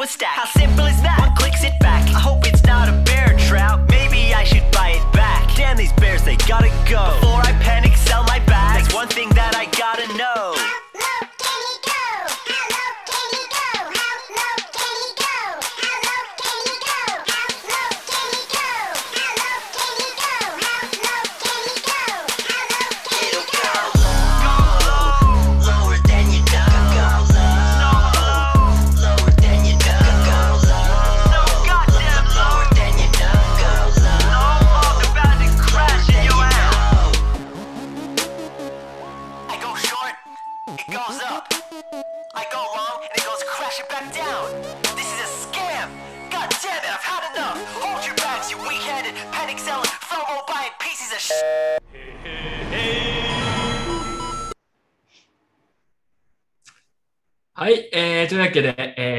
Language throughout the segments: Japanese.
with Stack.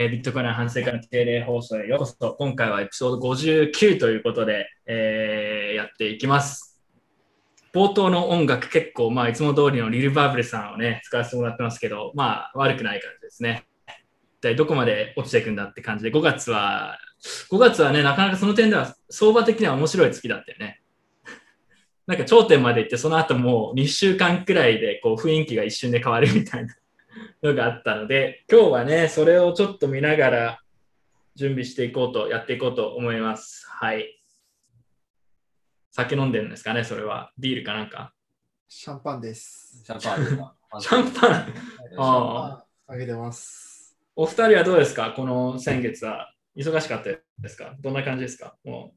えー、ビットコイン反省会の定例放送へようこそ。今回はエピソード59ということで、えー、やっていきます。冒頭の音楽結構、まあ、いつも通りのリル・バーブレさんをね、使わせてもらってますけど、まあ、悪くない感じですね。一体どこまで落ちていくんだって感じで、5月は、5月はね、なかなかその点では、相場的には面白い月だったよね。なんか頂点まで行って、その後もう2週間くらいで、こう、雰囲気が一瞬で変わるみたいな。のがあったので、今日はね、それをちょっと見ながら準備していこうと、やっていこうと思います。はい。酒飲んでるんですかね、それは。ビールかなんか？シャンパンです。シャンパン シャンパン。あパンあげてます。お二人はどうですか？この先月は。忙しかったですか？どんな感じですか？も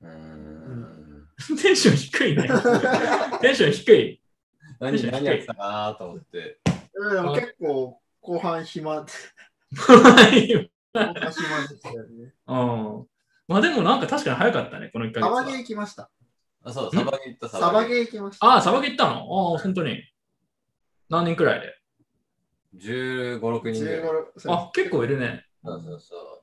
うーん。う、テンション低いね。テンション低い。何 何やってたかなと思って。でも結構後半暇、後うん半暇でしたよね。まあでもなんか確かに早かったね、この1ヶ月はサバゲー。行きました。あ、そう、サバゲ行ったサバゲー行きました。ああ、サバゲ行ったの？ああ、本当に。何人くらいで？15、6人ぐらい。15あ、結構いるね。そうそうそ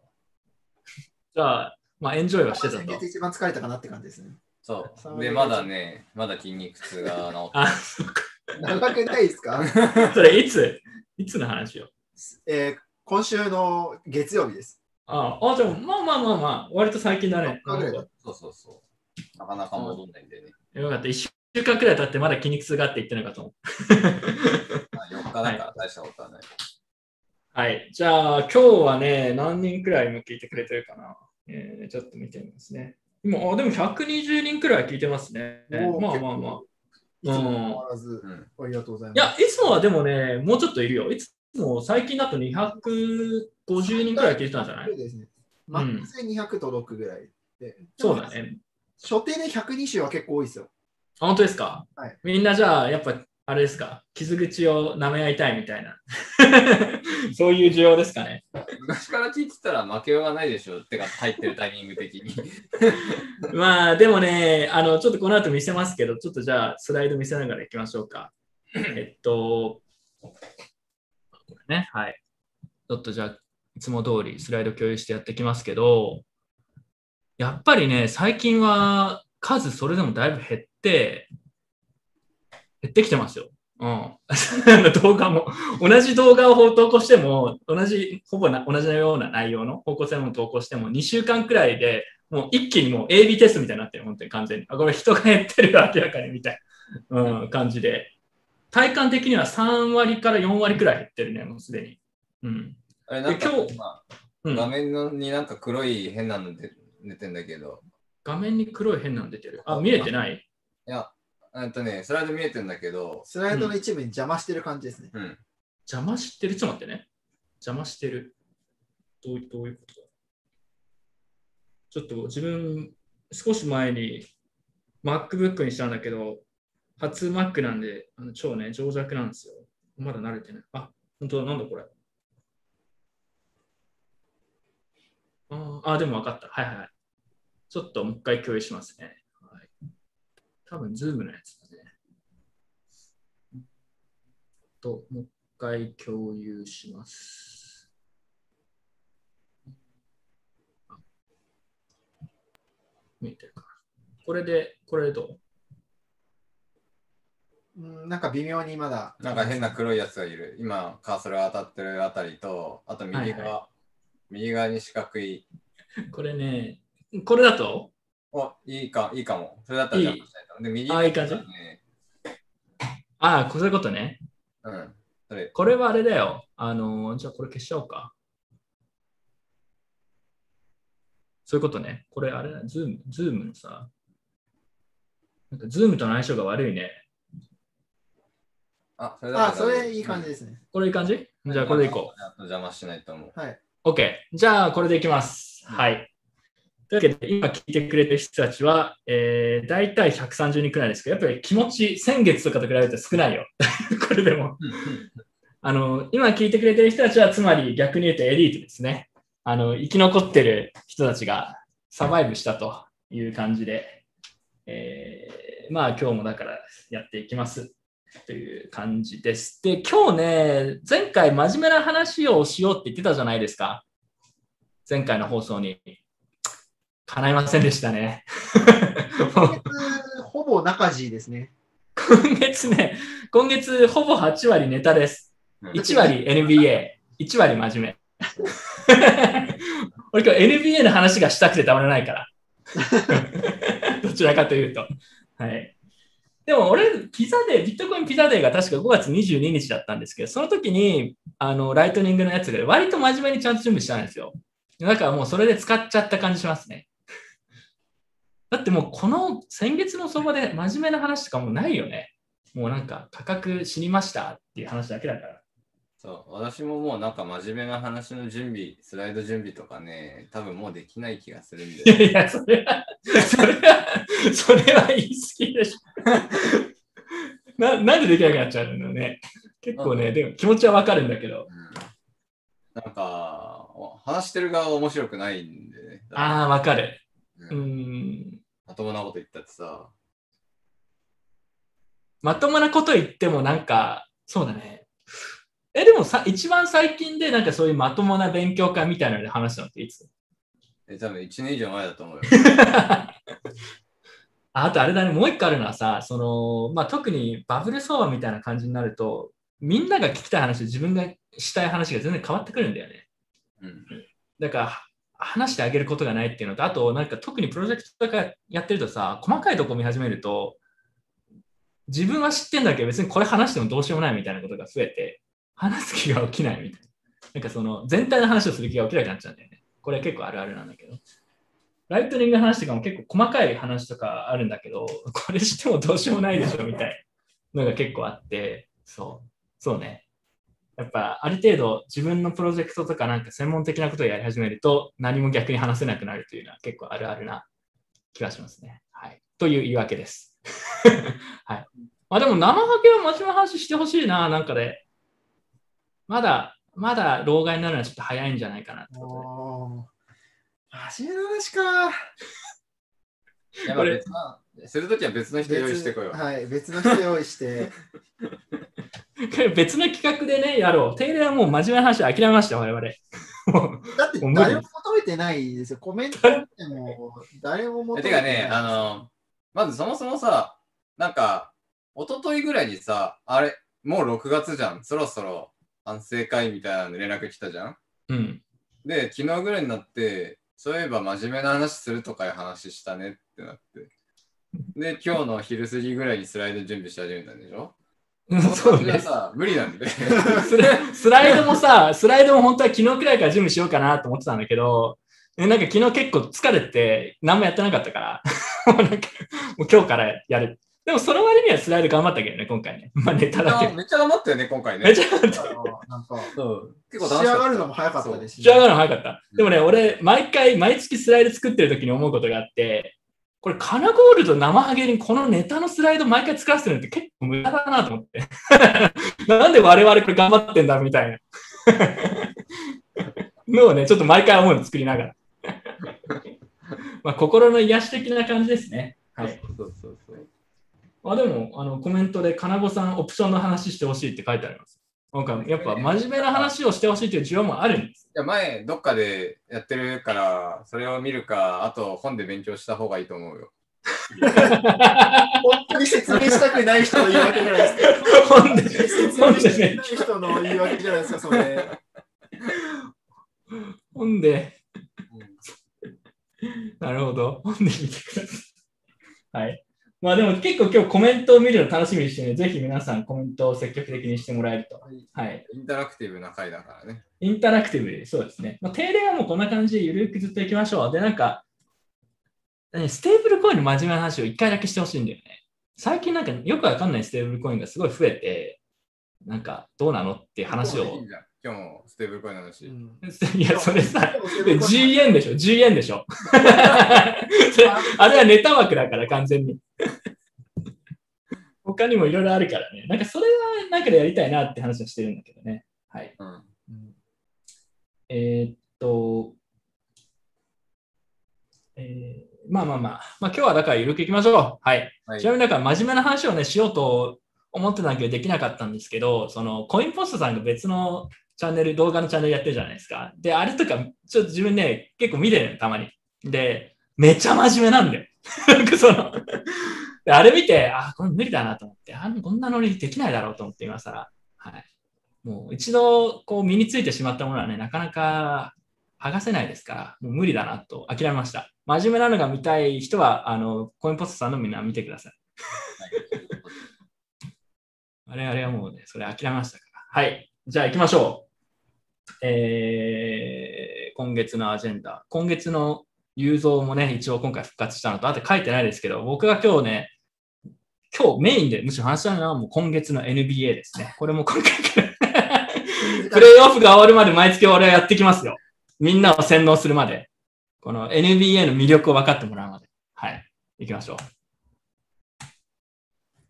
じゃあ、まあ、エンジョイはしてたと。先月一番疲れたかなって感じですね。う。そう。で、まだね、まだ筋肉痛が治って。あ、そっか。長くないですか？それ、いついつの話よ？えー今週の月曜日です。ああ、じゃあ、まあまあまあまあ、割と最近だね。4日ぐらいだなるそうそうそう。なかなか戻んないんでね。よかった。1週間くらい経ってまだ筋肉痛があって言ってないかと思う。まあ、4日だから大したことはない。はい。じゃあ、今日はね、何人くらい今聞いてくれてるかな。えーちょっと見てみますね。今、あでも120人くらい聞いてますね。まあまあまあ。いつも変わらず、うん。ありがとうございいや、ます。いつもはでもね、もうちょっといるよ。いつも最近だと250人くらい聞いてたんじゃない？そうですね。マックスで200届くぐらいで。そうだ。ね。所定で120は結構多いですよ。あ本当ですか、はいみんなじゃあ、やっぱ、あれですか？傷口を舐め合いたいみたいな。そういう需要ですかね？昔から聞いてたら負けようがないでしょ。ってか、入ってるタイミング的に。まあ、でもね、あの、ちょっとこの後見せますけど、ちょっとじゃあ、スライド見せながらいきましょうか。えっと、これね、はい。ちょっとじゃあ、いつも通りスライド共有してやっていきますけど、やっぱりね、最近は数それでもだいぶ減って、減ってきてますよ。うん。動画も、同じ動画を投稿しても、同じ、ほぼな同じような内容の方向性の投稿しても、2週間くらいでもう一気にもう AB テストみたいになってる、本当に完全に。あ、これ人が減ってるよ明らかにみたいな、うん、感じで。体感的には3割から4割くらい減ってるね、もうすでに。うん。あれ、なんかで今日今、うん、画面のになんか黒い変なの出出てんだけど、画面に黒い変なの出てる。あ、見えてない？いや、えっとね、スライド見えてんだけど、スライドの一部に邪魔してる感じですね。うん。邪魔してる？ちょっと待ってね。邪魔してる。どういどういうことだ？ちょっと自分、少し前に MacBook にしたんだけど、初 Mac なんで、あの超ね、情弱なんですよ。まだ慣れてない。あ、本当だ、なんだこれ？あーあ、でも分かった。はいはいはい。ちょっともう一回共有しますね。はい、多分、Zoom のやつだね。と、もう一回共有します。あ見えてるかな。これで、これでどう？うんなんか微妙にまだ。なんか変な黒いやつがいる。今、カーソルが当たってるあたりと、あと右側、は右側に四角い。これね、これだと？お、いいか、いいかも。それだったらいい邪魔したいと。で、右あいい感じね。ああ、そういうことね。うん。それ、これはあれだよ。あのーじゃあこれ消しちゃおうか。そういうことね。これあれだ、ズーム、ズームのさ、なんかズームとの相性が悪いね。あ、それだあ、それいい感じですね。これいい感じ？じゃあこれでいこう。邪魔しないと思う。はい。OK。じゃあ、これでいきます。はい。というわけで、今聞いてくれてる人たちは、えー、大体130人くらいですけど、やっぱり気持ち、先月とかと比べると少ないよ。これでも。あの、今聞いてくれてる人たちは、つまり逆に言うとエリートですね。あの、生き残ってる人たちがサバイブしたという感じで、えー、まあ今日もだからやっていきますという感じです。で、今日ね、前回真面目な話をしようって言ってたじゃないですか。前回の放送に。叶いませんでしたね。今月、ほぼ中地ですね。今月ね、今月ほぼ8割ネタです。うん1割 NBA、1割真面目。俺今日 NBA の話がしたくてたまらないから。どちらかというと。はい。でも俺、ピザデー、ビットコインピザデーが確か5月22日だったんですけど、その時に、あの、ライトニングのやつが割と真面目にちゃんと準備したんですよ。だからもうそれで使っちゃった感じしますね。だってもうこの先月の相場で真面目な話とかもうないよね。もうなんか価格知りましたっていう話だけだから。そう、私ももうなんか真面目な話の準備、スライド準備とかね、多分もうできない気がするんいで。やいや、それは、それは、それは言い過ぎでしょ。ななんでできなくなっちゃうのね。結構ね、でも気持ちはわかるんだけど。うんなんか、お話してる側は面白くないんでね。ああ、わかる。ううんん。まともなこと言ったってさ、まともなこと言ってもなんか、そうだね。え、でもさ、一番最近でなんかそういうまともな勉強会みたいなので話したのっていつ？え多分1年以上前だと思うよ。ああとあれだね、もう一個あるのはさ、その、まあ、特にバブル相場みたいな感じになると、みんなが聞きたい話と自分がしたい話が全然変わってくるんだよね。うん。だから、話してあげることがないっていうのと、あと、なんか特にプロジェクトとかやってるとさ、細かいとこ見始めると、自分は知ってんだけど、別にこれ話してもどうしようもないみたいなことが増えて、話す気が起きないみたいな。なんかその、全体の話をする気が起きなくなっちゃうんだよね。これ結構あるあるなんだけど。ライトニングの話とかも結構細かい話とかあるんだけど、これしてもどうしようもないでしょみたいなのが結構あって、そう、そうね。やっぱある程度自分のプロジェクトとかなんか専門的なことをやり始めると何も逆に話せなくなるというのは結構あるあるな気がしますね。はい。という言い訳です。はい。まあでも生ハゲは真面目な話してほしいな、なんかで。まだ、まだ老害になるのはちょっと早いんじゃないかなってことで。真面目な話か。い や、まこれあ別な、するときは別の人用意してこよう。はい、別の人用意して。別の企画でね、やろう。定例はもう真面目な話は諦めました、我々。だって誰も求めてないですよ。コメントっても誰も求めてない。えてかね、あの、まずそもそもさ、なんか、一昨日ぐらいにさ、あれ、もう6月じゃん。そろそろ反省会みたいなの連絡来たじゃん。うん。で、昨日ぐらいになって、そういえば真面目な話するとかいう話したねってなって。で、今日の昼過ぎぐらいにスライド準備し始めたんでしょ？うんそそうね。さ、無理なんで。スラスライドもさ、スライドも本当は昨日くらいから準備しようかなと思ってたんだけど、えなんか昨日結構疲れて何もやってなかったから、もうなんかもう今日からやる。でもその割にはスライド頑張ったけどね、今回ね。まあネタだけど。めっちゃ頑張ったよね、今回ね。めっちゃ頑張った。なんか、そう結構仕。上がるのも早かったですし、仕上がるの早かった。でもね、俺、毎回、毎月スライド作ってる時に思うことがあって、これ、カナゴールド生ハゲにこのネタのスライド毎回作らせてるのって結構無駄だなと思って。なんで我々これ頑張ってんだみたいな。のをね、ちょっと毎回思うの作りながら。まあ、心の癒し的な感じですね。はい。そうそうそう。あでもあのコメントで、かなごさん、オプションの話してほしいって書いてあります。なんかやっぱ真面目な話をしてほしいという需要もあるんです。いや前、どっかでやってるから、それを見るか、あと本で勉強した方がいいと思うよ。本当に説明したくない人の言い訳じゃないですか。ほんで、説明したくで、ない人の言い訳じゃないですか、それ。ほんで、なるほど。ほんで見てください。はい。まあでも結構今日コメントを見るの楽しみにしてね、ぜひ皆さんコメントを積極的にしてもらえると。はい。インタラクティブな回だからね。インタラクティブで、そうですね。まあ、定例はもうこんな感じでゆるくずっといきましょう。で、なんか、ねステーブルコインの真面目な話を一回だけしてほしいんだよね。最近なんかよくわかんないステーブルコインがすごい増えて、なんかどうなのっていう話をいい。今日もステーブルコインの話。いや、それさ、G 円でしょ ?G 円でしょ？あれはネタ枠だから完全に。他にもいろいろあるからね。なんかそれはなんかでやりたいなって話をしてるんだけどね。はい。うん。えーっと、えーまあまあまあ、まあ今日はだからゆるくいきましょう。はい。はいちなみになんか真面目な話をね、しようと思ってたんだけどできなかったんですけど、そのコインポストさんが別のチャンネル、動画のチャンネルやってるじゃないですか。で、あれとか、ちょっと自分ね、結構見てるの、たまに。で、めっちゃ真面目なんだよ。なんかその、であれ見て、あ、これ無理だなと思って、あこんなのにできないだろうと思って今更。はい。もう一度こう身についてしまったものはね、なかなか剥がせないですから、もう無理だなと諦めました。真面目なのが見たい人は、あの、コインポストさんのみんな見てください。我々はもうね、それ諦めましたから。はい。じゃあ行きましょう。えー、今月のアジェンダ。今月の雄三もね、一応今回復活したのと、あと書いてないですけど、僕が今日ね、今日メインでむしろ話したいのはもう今月の NBA ですね。これも今回から プレイオフが終わるまで毎月俺はやってきますよ。みんなを洗脳するまで。この NBA の魅力を分かってもらうまで。はい。行きましょう。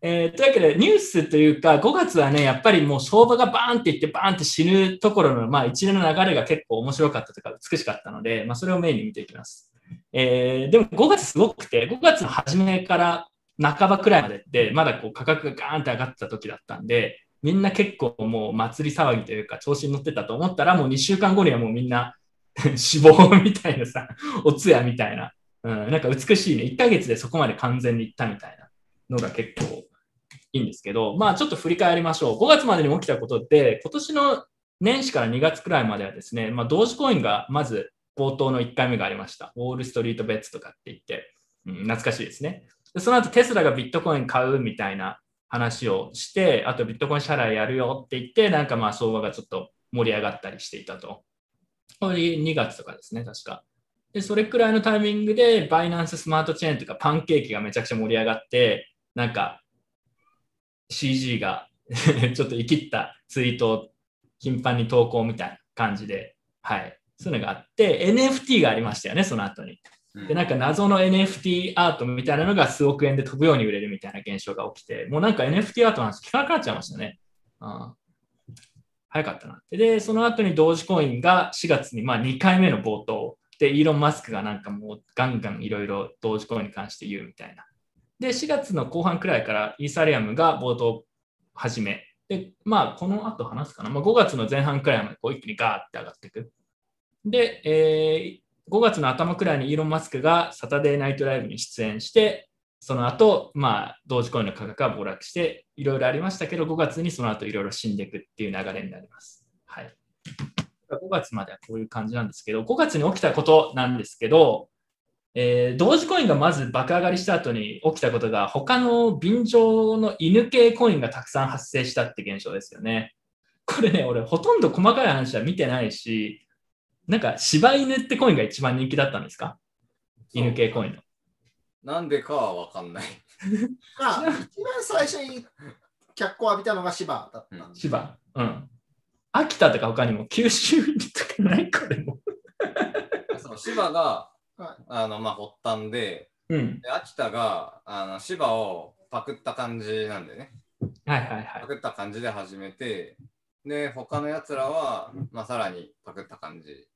えーというわけで、ニュースというか、5月はね、やっぱりもう相場がバーンっていって、バーンって死ぬところの、まあ、一連の流れが結構面白かったとか、美しかったので、まあ、それをメインに見ていきます。えーでも5月すごくて、5月の初めから半ばくらいまでって、まだこう価格がガーンって上がってた時だったんで、みんな結構もう祭り騒ぎというか、調子に乗ってたと思ったら、もう2週間後にはもうみんな 死亡みたいなさ、お通夜みたいな、うん、なんか美しいね、1ヶ月でそこまで完全にいったみたいなのが結構いいんですけど、まあちょっと振り返りましょう。5月までに起きたことって、今年の年始から2月くらいまではですね、まあ同時コインがまず冒頭の1回目がありました。ウォールストリートベッツとかって言って、うん、懐かしいですね。でその後テスラがビットコイン買うみたいな話をして、あとビットコイン支払いやるよって言って、なんかまあ相場がちょっと盛り上がったりしていたと。これ2月とかですね、確か。で、それくらいのタイミングで、バイナンススマートチェーンとかパンケーキがめちゃくちゃ盛り上がって、なんか CG が ちょっと生きったツイートを頻繁に投稿みたいな感じで、はい。そういうのがあって、NFT がありましたよね、その後に。うんで、なんか謎の NFT アートみたいなのが数億円で飛ぶように売れるみたいな現象が起きて、もうなんか NFT アートの話聞かなくなっちゃいましたね。うん早かったな。で、その後に同時コインが4月にまあ2回目の冒頭で、イーロン・マスクがなんかもうガンガンいろいろ同時コインに関して言うみたいな。で、4月の後半くらいからイーサリアムが冒頭始め。で、まあ、この後話すかな。まあ、5月の前半くらいまでこう一気にガーって上がっていく。で、えー5月の頭くらいにイーロン・マスクがサタデーナイトライブに出演して、その後、まあ、同時コインの価格が暴落して、いろいろありましたけど、5月にその後いろいろ死んでいくっていう流れになります。はい。5月まではこういう感じなんですけど、5月に起きたことなんですけど、えー同時コインがまず爆上がりした後に起きたことが、他の便乗の犬系コインがたくさん発生したって現象ですよね。これね、俺ほとんど細かい話は見てないし、なんか柴犬ってコインが一番人気だったんですか？犬系コインの。なんでかはわかんない。まあ、一番最初に脚光を浴びたのが芝だったんで。芝？うん。秋田とか他にも？九州犬とかない？これも。そう芝がはい、あの、まあ、発端で、うん。で秋田が、あの、芝をパクった感じなんでね。はいはいはいパ。クった感じで始めて、で、他のやつらは、まあ、さらにパクった感じ。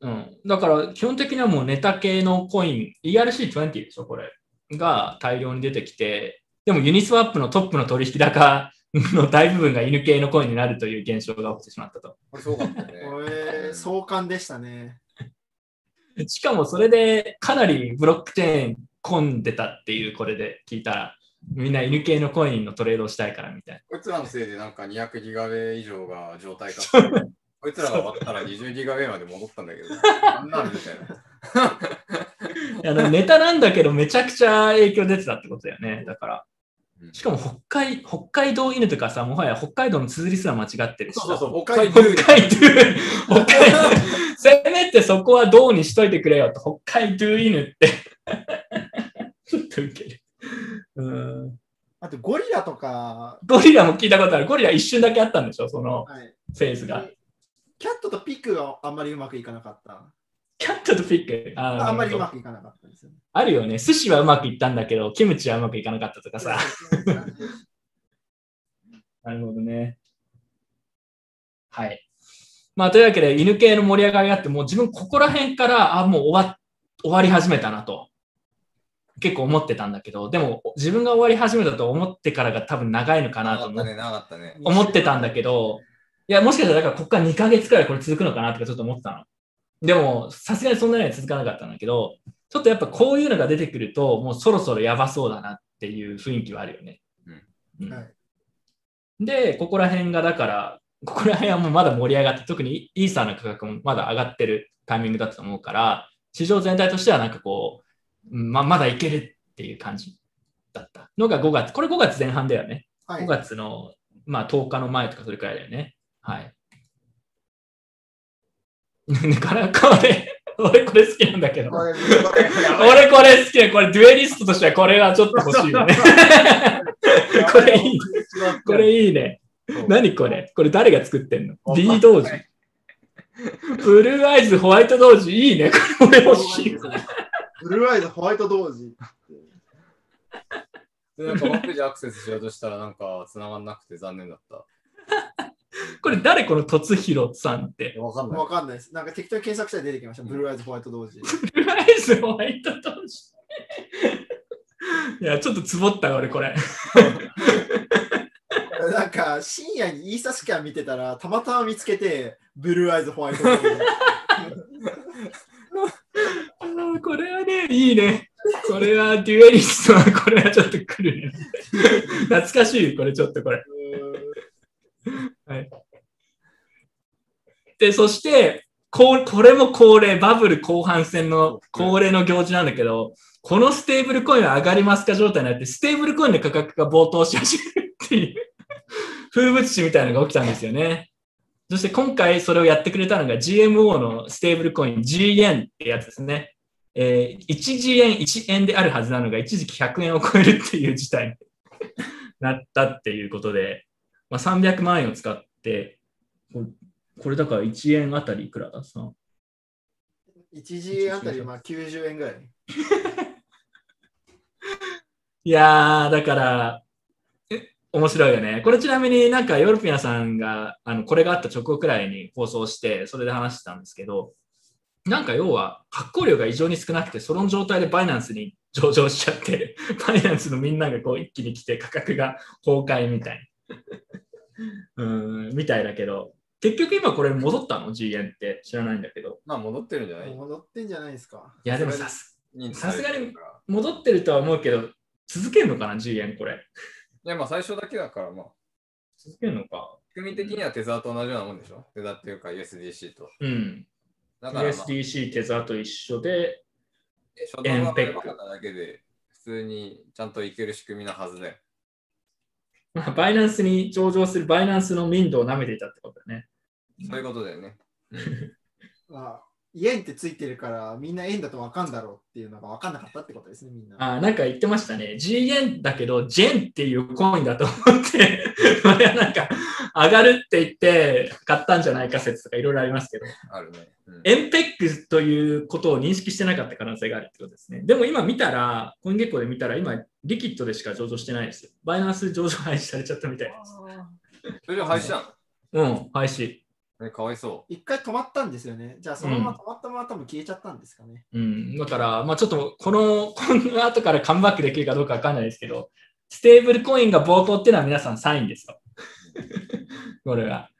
うん。だから基本的にはもうネタ系のコイン、ERC20 でしょ、これ。が大量に出てきて、でもユニスワップのトップの取引高 の大部分が犬系のコインになるという現象が起きてしまったと。これすごかったね。これ、壮観でしたね。しかもそれでかなりブロックチェーン込んでたっていう、これで聞いたら、みんな犬系のコインのトレードをしたいからみたいこいつらのせいでなんか200ギガベ以上が状態化して、こいつらが終わったら20ギガベまで戻ったんだけど、なんなんみたいな。な。あのネタなんだけど、めちゃくちゃ影響出てたってことだよね。だからう。んしかも北海北海道犬とかさ、もはや北海道の綴りすら間違ってるしさ。そうそうそう、北海北海道、北海道、せめてそこはどうにしといてくれよと、北海道犬って。ちょっとウケる。うんあとゴリラとか、ゴリラも聞いたことある。ゴリラ一瞬だけあったんでしょ、そのはい、フェーズが。キャットとピックがあんまりうまくいかなかった。キャットとピック。あーあんまりうまくいかなかったですよね。あるよね。寿司はうまくいったんだけど、キムチはうまくいかなかったとかさ。なるほどね。はい。まあ、というわけで、犬系の盛り上がりがあって、もう自分ここら辺から、あ、もう終わ終わり始めたなと。結構思ってたんだけど、でも自分が終わり始めたと思ってからが多分長いのかなと思っなかったね、なかったね。思ってたんだけど、いや、もしかしたらだからここから2ヶ月くらいこれ続くのかなとかちょっと思ってたの。でも、さすがにそんなには続かなかったんだけど、ちょっとやっぱこういうのが出てくると、もうそろそろやばそうだなっていう雰囲気はあるよね。うんはいで、ここら辺がだから、ここら辺はもうまだ盛り上がって、特にイーサーの価格もまだ上がってるタイミングだったと思うから、市場全体としてはなんかこう、うんままだいけるっていう感じだったのが5月。これ5月前半だよね。はい5月の、まあ、10日の前とかそれくらいだよね。はい。だからこれ、俺これ好きなんだけど。俺これ好きだ。これデュエリストとしてはこれはちょっと欲しいよね。これいい。これいいね。何これ？これ誰が作ってんの ?D 同時。ブルーアイズ、ホワイト同時。いいね。これ俺欲しい。ブルーアイズ、ホワイト同時。で、なんかホームページアクセスしようとしたら、なんか繋がんなくて残念だった。これ誰この突弘さんって？わかんないわ。かんないです。なんか適当に検索したら出てきました。ブルーアイズ、ホワイト同時。ブルーアイズ、ホワイト同時。いや、ちょっとつぼったよ俺これ。なんか深夜にイーサスキャン見てたら、たまたま見つけて、ブルーアイズ、ホワイト同時。あーこれはね、いいね。これはデュエリストはこれはちょっと来るね。懐かしい、これちょっとこれ。で、そして、ここれも恒例、バブル後半戦の恒例の行事なんだけど、このステーブルコインは上がりますか状態になって、ステーブルコインの価格が暴騰し始めるっていう風物詩みたいなのが起きたんですよね。そして今回それをやってくれたのが GMO のステーブルコイン G 円ってやつですね。えー、1 G 円1円であるはずなのが一時期100円を超えるっていう事態になったっていうことで、まあ、300万円を使って、これこれだから1円あたりいくらだ？さ1時あたりまあ90円ぐらい。いやー、だから、え面白いよね。これちなみになんかヨーロピアンさんが、あの、これがあった直後くらいに放送して、それで話してたんですけど、なんか要は発行量が異常に少なくて、その状態でバイナンスに上場しちゃって、バイナンスのみんながこう一気に来て価格が崩壊みたいな。うん、みたいだけど、結局今これ戻ったの ?G 円って知らないんだけど。まあ戻ってるんじゃない？戻ってんじゃないですか。いや、でもさす、さすがに戻ってるとは思うけど、続けるのかな ?G 円これ。いや、まあ最初だけだから、まあ、続けるのか。仕組み的にはテザーと同じようなもんでしょ？テザーっていうか USDC と。うん。だから、まあ、USDC テザーと一緒で、初動が良かっただけで、普通にちゃんといける仕組みなはずだよ。まあ、バイナンスに上場するバイナンスの民度を舐めていたってことだね。そういうことだよね。まあ、円ってついてるから、みんな円だと分かんだろうっていうのが分かんなかったってことですね、みんな。あなんか言ってましたね。G 円だけど、ジェンっていうコインだと思って、これはなんか上がるって言って買ったんじゃないか説とかいろいろありますけど、あるね。うん、エンペックということを認識してなかった可能性があるってことですね。でも今見たら、コイン月光で見たら、今、リキッドでしか上場してないですよ。バイナンス上場廃止されちゃったみたいです。それで廃止なうん、廃止。のえ、かわいそ一回止まったんですよね。じゃあそのまま止まったまま多分消えちゃったんですかね。うん、だから、まあちょっとこの、この後からカムバックできるかどうかわかんないですけど、ステーブルコインが冒頭っていうのは皆さんサインですよ。これは。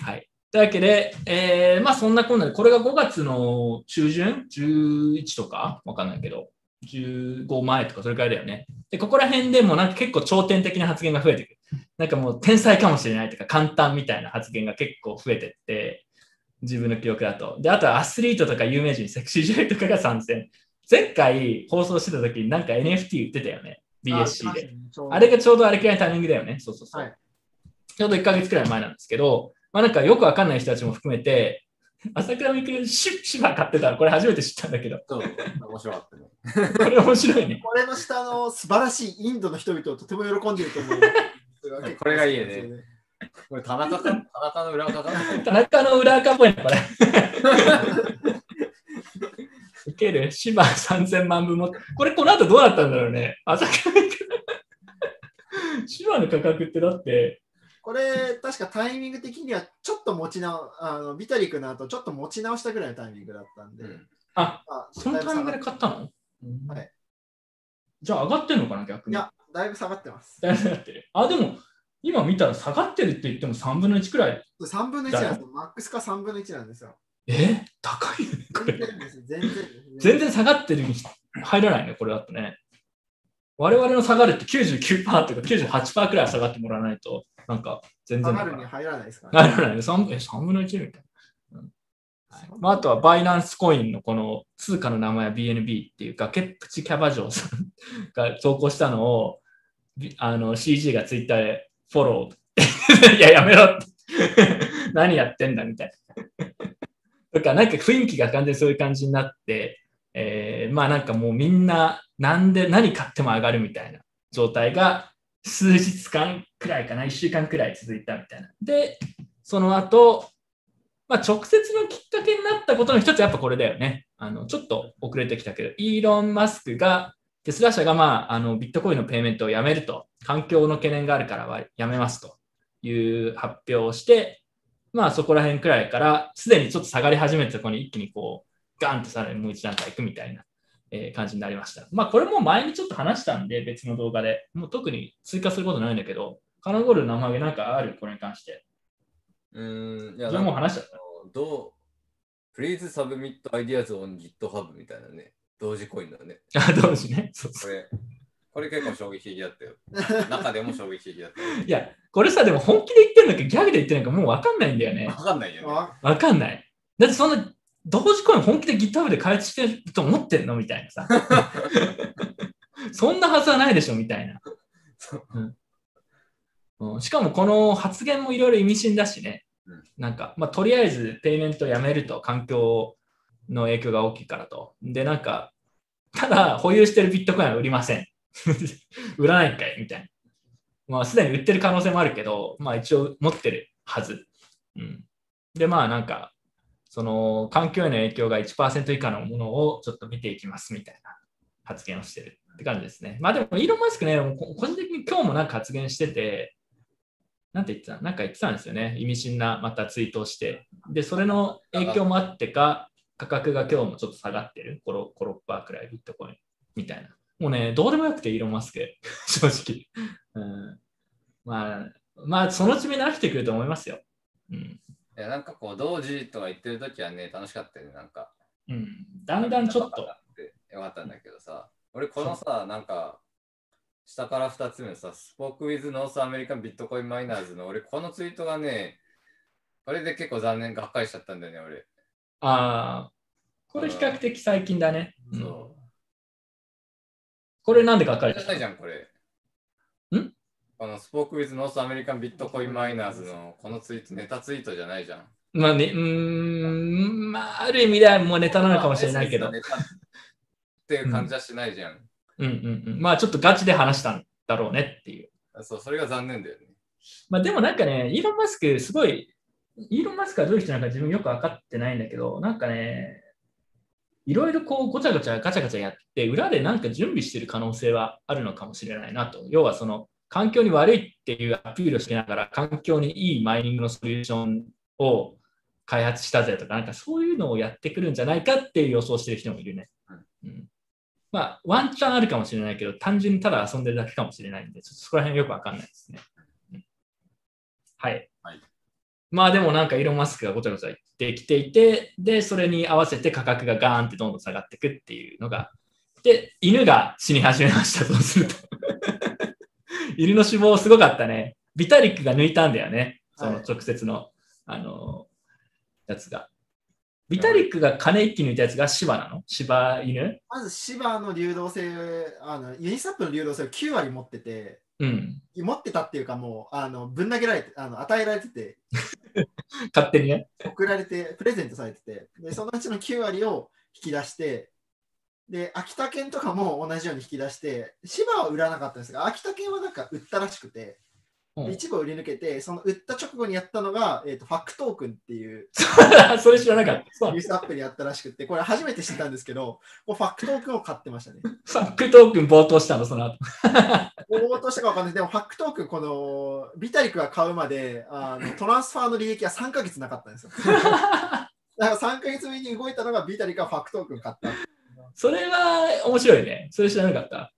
はい。というわけで、えー、まあそんなこんなで、これが5月の中旬 ?11 とか？わかんないけど、15前とかそれくらいだよね。で、ここら辺でもなんか結構頂点的な発言が増えてくる。なんかもう天才かもしれないとか簡単みたいな発言が結構増えてって、自分の記憶だと。で、あとはアスリートとか有名人、セクシー女優とかが参戦。前回放送してた時になんか NFT 売ってたよね。BSC で。であれがちょうどあれくらいのタイミングだよね。そうそうそう。はいちょうど1ヶ月くらい前なんですけど、まあなんかよくわかんない人たちも含めて、朝倉未来シシバ買ってたの、これ初めて知ったんだけど、そう、面白かったね。これ面白いね。これの下の素晴らしいインドの人々をとても喜んでると思う。これがいいよね。これ田中か田中の裏垢か田中の裏垢っぽいね、これ。受ける芝3000万分も。これこの後どうなったんだろうね。朝倉未来。芝の価格ってだって、これ、確かタイミング的にはちょっと持ち直あのビタリックの後、ちょっと持ち直したぐらいのタイミングだったんで、うんあ、あそのタイミングで買ったの、はいじゃあ上がってんのかな、逆に。いや、だいぶ下がってます。だいぶ下がってる。あ、でも、今見たら下がってるって言っても3分の1くらい。3分の1なんですよ。マックスか3分の1なんですよ。え？高いよね、これ。全然。全然下がってるに入らないね、これだとね。我々の下がるって99%とか98%くらい下がってもらわないと、なんか全然だから下がるに入らないですから、入らないね。3, え3分の1みたいな。うんはいまあ、あとはバイナンスコインのこの通貨の名前は BNB っていう崖っぷちキャバ嬢さんが投稿したのをびあの CG がツイッターでフォロー。いや、やめろって。何やってんだみたいな。とか、なんか雰囲気が完全にそういう感じになって、えーまあなんかもうみんな、なんで何買っても上がるみたいな状態が数日間くらいかな、1週間くらい続いたみたいな。で、その後、まあ、直接のきっかけになったことの一つやっぱこれだよね。あのちょっと遅れてきたけど、イーロン・マスクが、テスラ社が、まあ、あのビットコインのペイメントをやめると、環境の懸念があるからはやめますという発表をして、まあそこら辺くらいから、すでにちょっと下がり始めたとこに一気にこう、ガンとさらにもう一段階いくみたいな、え感じになりました。まあこれも前にちょっと話したんで、別の動画で、もう特に追加することないんだけど、カナゴールの生揚げなんかある？これに関して。うーん、いや、それもう話しちゃった。どう ?Please submit ideas on GitHub みたいなね。同時コインだね。あ、同時ね。そうそうこれ、これ結構衝撃的だったよ。中でも衝撃的だったよ。いや、これさ、でも本気で言ってるのかギャグで言ってるのかもうわかんないんだよねわ。かんないよね。あわかんない。だってそんな、同時コイン本気で GitHub で開発してると思ってんの？みたいなさ。そんなはずはないでしょみたいな。うんうんしかもこの発言もいろいろ意味深だしねうん。なんか、まあ、とりあえずペイメントやめると環境の影響が大きいからと。で、なんか、ただ保有してるビットコインは売りません。売らないんかいみたいな。まあ、すでに売ってる可能性もあるけど、まあ一応持ってるはず。うん。で、まあなんか、その環境への影響が1%以下のものをちょっと見ていきますみたいな発言をしてるって感じですね。まあでも、イーロン・マスクね、個人的に今日もなんか発言してて、なんて言ってたなんか言ってたんですよね。意味深なまたツイートをして。で、それの影響もあってか、価格が今日もちょっと下がってる。コロコロッパーくらいビットコインみたいな。もうね、どうでもよくて、イーロン・マスク、正直。うん、まあ、まあ、そのうち目に飽きてくると思いますよ。うん。いや、なんかこう、同時とか言ってるときはね、楽しかったよね。なんか。うん。だんだんちょっと。よかったんだけどさ、俺このさ、なんか、下から2つ目のさ、スポークウィズ・ノース・アメリカン・ビットコイン・マイナーズの俺このツイートがね、これで結構残念がっかりしちゃったんだよね、俺。ああ、これ比較的最近だね。うんそこれなんでかかう。るじゃないじゃん、これ。ん？このスポークウィズ・ノース・アメリカン・ビットコイン・マイナーズのこのツイート、ネタツイートじゃないじゃん。まあね、うーん、まあ、ある意味ではもうネタなのかもしれないけど。ネタっていう感じはしないじゃん。うんうんうん。まあ、ちょっとガチで話したんだろうねっていう。そう、それが残念だよね。まあ、でもなんかね、イーロン・マスク、すごい、イーロン・マスクはどういう人なのか自分よく分かってないんだけど、なんかね、いろいろこうごちゃごちゃガチャガチャやって、裏でなんか準備してる可能性はあるのかもしれないなと。要はその環境に悪いっていうアピールをしながら、環境にいいマイニングのソリューションを開発したぜとか、なんかそういうのをやってくるんじゃないかっていう予想してる人もいるね。うんまあ、ワンチャンあるかもしれないけど、単純にただ遊んでるだけかもしれないんで、ちょっとそこら辺よくわかんないですね。うんはい。はいまあでもなんかイーロン・マスクがごちゃごちゃ言ってきていて、で、それに合わせて価格がガーンってどんどん下がっていくっていうのがで、犬が死に始めました、そうすると。犬の死亡すごかったね。ビタリックが抜いたんだよね。そのはい直接の、あのやつが。ビタリックが金一気抜いたやつが芝なの？芝犬？まず芝の流動性、あのユニスワップの流動性を9割持ってて、うん。持ってたっていうかもうあのぶん投げられてあの与えられてて 勝手にね。送られてプレゼントされててでそのうちの9割を引き出してで秋田県とかも同じように引き出して芝は売らなかったんですが秋田県はなんか売ったらしくてうん一部を売り抜けてその売った直後にやったのが、えー、と Fuck Token っていう それ知らなかった。 Uniswap にやったらしくてこれ初めて知ったんですけどもう Fuck Token を買ってましたね。ファックトークン冒頭したの、その後。暴騰したかわかんないでも Fuck Token このビタリックが買うまであの トランスファーの履歴は3ヶ月なかったんですよ。だから3ヶ月目に動いたのがビタリックが Fuck Token 買った。それは面白いね。それ知らなかった。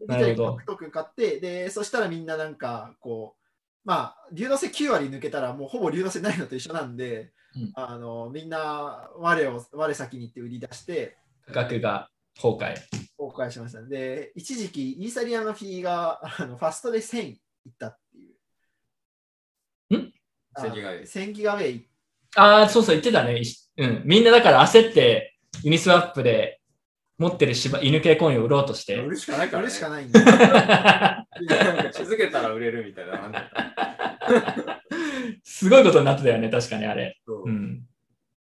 ビなるほどト買ってでそしたらみんななんかこうまあ流動性9割抜けたらもうほぼ流動性ないのと一緒なんで、うんあのみんな我を我先に行って売り出して価格が崩壊。公開しました。で一時期イーサリアのフィーがあのファストで1000いったっていう。ん？あ1000ギガウェイ1000ギガウェイああ、そうそう、言ってたね。うん。みんなだから焦って、ユニスワップで持ってる芝犬系コインを売ろうとして売。るしかないから、ね。売るしかないんで。気づけたら売れるみたいな。すごいことになってたよね、確かにあれ。そううん。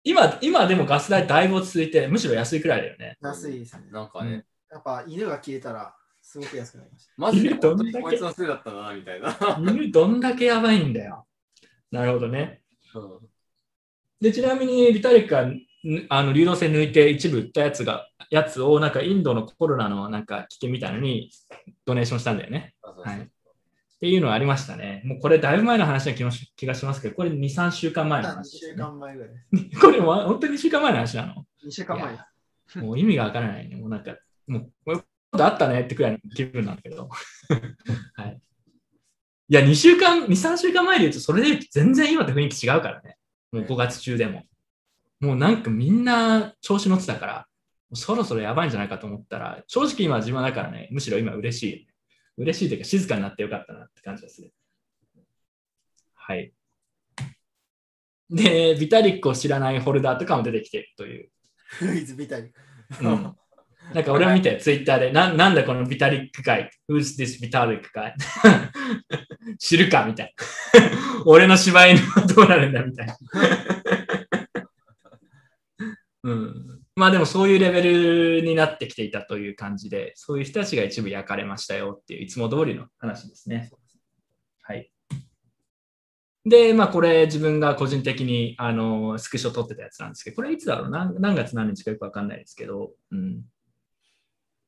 今、今でもガス代だいぶ落ち着いて、むしろ安いくらいだよね。安いですね。なんかね、やっぱ犬が消えたらすごく安くなりました。マジでどんだけ本当にこいつのせいだったな、みたいな。犬どんだけやばいんだよ。なるほどね。うんで、ちなみにビタリックがんあの流動性抜いて一部売ったやつが、やつをなんかインドのコロナのなんか危険みたいなのにドネーションしたんだよね。はい。っていうのはありましたね。もうこれだいぶ前の話な気もし気がしますけど、これ2、3週間前の2話です、週ね。間前ぐらい。これは本当に2週間前の話なの？2週間前もう意味がわからないね。もうなんか、もう、こういうことあったねってくらいの気分なんだけど。はい。いや、2週間、2、3週間前で言うと、それで言うと全然今と雰囲気違うからね。もう5月中でも。もうなんかみんな調子乗ってたから、そろそろやばいんじゃないかと思ったら、正直今自分はだからね、むしろ今嬉しい。嬉しいというか静かになってよかったなって感じがする。はい。で、ビタリックを知らないホルダーとかも出てきてるという。ウィズビタリック。うんなんか俺も見て、ツイッターで、ななんだこのビタリック会 ?Who's this ビタリック会知るかみたいな。俺の芝居のどうなるんだみたいな。うん、まあでもそういうレベルになってきていたという感じで、そういう人たちが一部焼かれましたよっていういつも通りの話ですね。はい。で、まあこれ自分が個人的にあのスクショ撮ってたやつなんですけど、これいつだろう何何月何日かよくわかんないですけど、うん。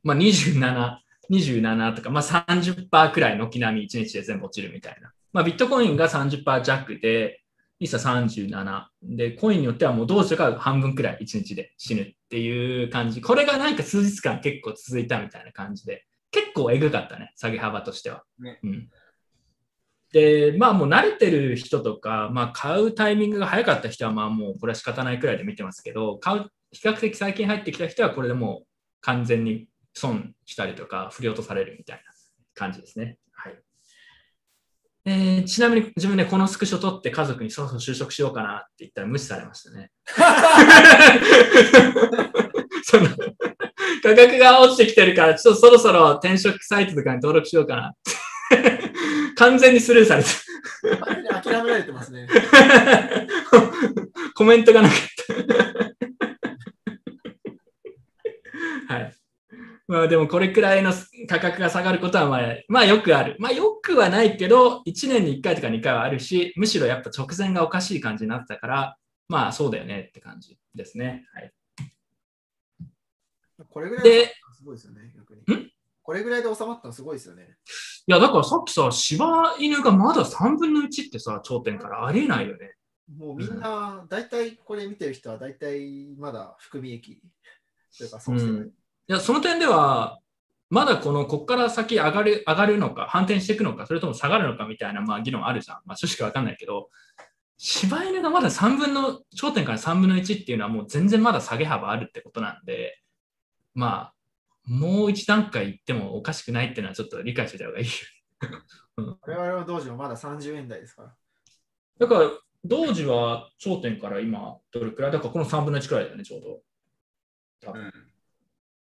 まあ27、27とか、まあ30%くらい軒並み1日で全部落ちるみたいな。まあビットコインが30%弱で、イーサ37。で、コインによってはもうどうしようか半分くらい1日で死ぬっていう感じ。これがなんか数日間結構続いたみたいな感じで、結構えぐかったね、下げ幅としては。ねうん、で、まあもう慣れてる人とか、まあ買うタイミングが早かった人はまあもうこれは仕方ないくらいで見てますけど、買う、比較的最近入ってきた人はこれでもう完全に損したりとか振り落とされるみたいな感じですね。はい。えーちなみに自分ね、このスクショ撮って家族にそろそろ就職しようかなって言ったら無視されましたね。その価格が落ちてきてるから、ちょっとそろそろ転職サイトとかに登録しようかなって。完全にスルーされて完全に諦められてますね。コメントがなかった。はい。まあでもこれくらいの価格が下がることはまあ、まあよくある。まあよくはないけど、1年に1回とか2回はあるし、むしろやっぱ直前がおかしい感じになってたから、まあそうだよねって感じですね。はい。これぐらいで、すごいですよね、逆にん？これぐらいで収まったのすごいですよね。いやだからさっきさ、柴犬がまだ3分の1ってさ、頂点からありえないよね。もうみんな、大体これ見てる人は大体まだ含み益というか、そうしてる。いいや、その点では、まだこの、ここから先上がる、上がるのか、反転していくのか、それとも下がるのかみたいな、まあ、議論あるじゃん。まあ、正直わかんないけど、柴犬がまだ3分の、頂点から3分の1っていうのはもう全然まだ下げ幅あるってことなんで、まあ、もう一段階行ってもおかしくないっていうのはちょっと理解してた方がいい。我々の道場もまだ30円台ですから。だから、同時は頂点から今、どれくらいだからこの3分の1くらいだよね、ちょうど。多分うん。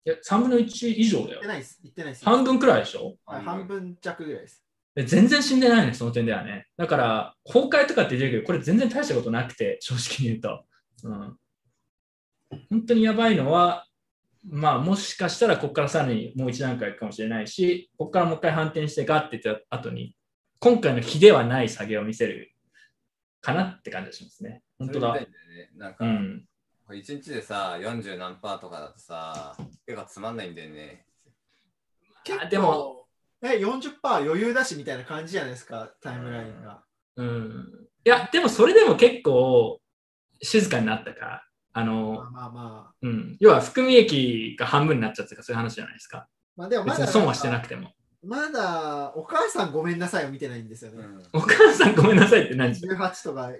いや、3分の1以上だよ行って。ないです。行ってないです。半分くらいでしょ？はい、半分弱ぐらいです。で全然死んでないね、その点ではね。だから、崩壊とかって言ってるけど、これ全然大したことなくて、正直に言うと。うん。本当にやばいのは、まあ、もしかしたらここからさらにもう一段階いくかもしれないし、ここからもう一回反転してガッて言った後に、今回の比ではない下げを見せるかなって感じがしますね。本当だだよね。なんか、うん。1日でさ、40何パーとかだとさ、結構つまんないんだよね。結構でも、え、40%余裕だしみたいな感じじゃないですか、タイムラインが。うん。いや、でもそれでも結構静かになったから、あまのあ、まあまうん。要は含み益が半分になっちゃったとかそういう話じゃないですか。あ。まあでもまだ別に損はしてなくても。まだお母さんごめんなさいを見てないんですよね。うん。お母さんごめんなさいって何？18とか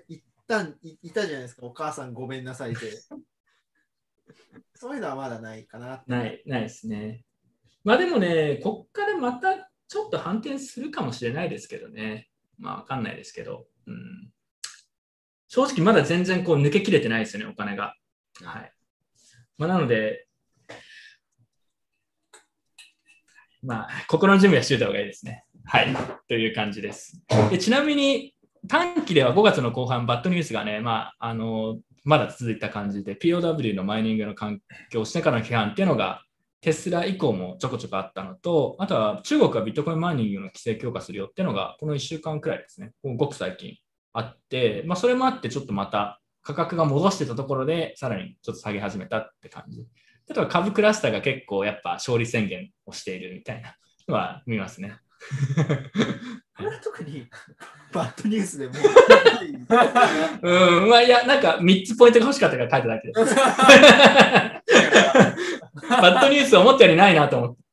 いいいたじゃないですか、お母さんごめんなさいって。そういうのはまだないかな。ない、ないですね。まあでもね、こっからまたちょっと反転するかもしれないですけどね。まあわかんないですけど。うん、正直まだ全然こう抜けきれてないですよね、お金が。はい。まあなので、まあ心の準備はしておいた方がいいですね。はい。という感じです。でちなみに短期では5月の後半、バッドニュースがね、まあ、あの、まだ続いた感じで、POW のマイニングの環境をしてからの批判っていうのが、テスラ以降もちょこちょこあったのと、あとは中国はビットコインマイニングの規制強化するよっていうのが、この1週間くらいですね、ごく最近あって、まあ、それもあって、ちょっとまた価格が戻してたところで、さらにちょっと下げ始めたって感じ。例えば株クラスターが結構やっぱ勝利宣言をしているみたいなのは見ますね。これは特にバッドニュースでもう ん、まあいや、なんか3つポイントが欲しかったから書いただけです。バッドニュース思ったよりないなと思って。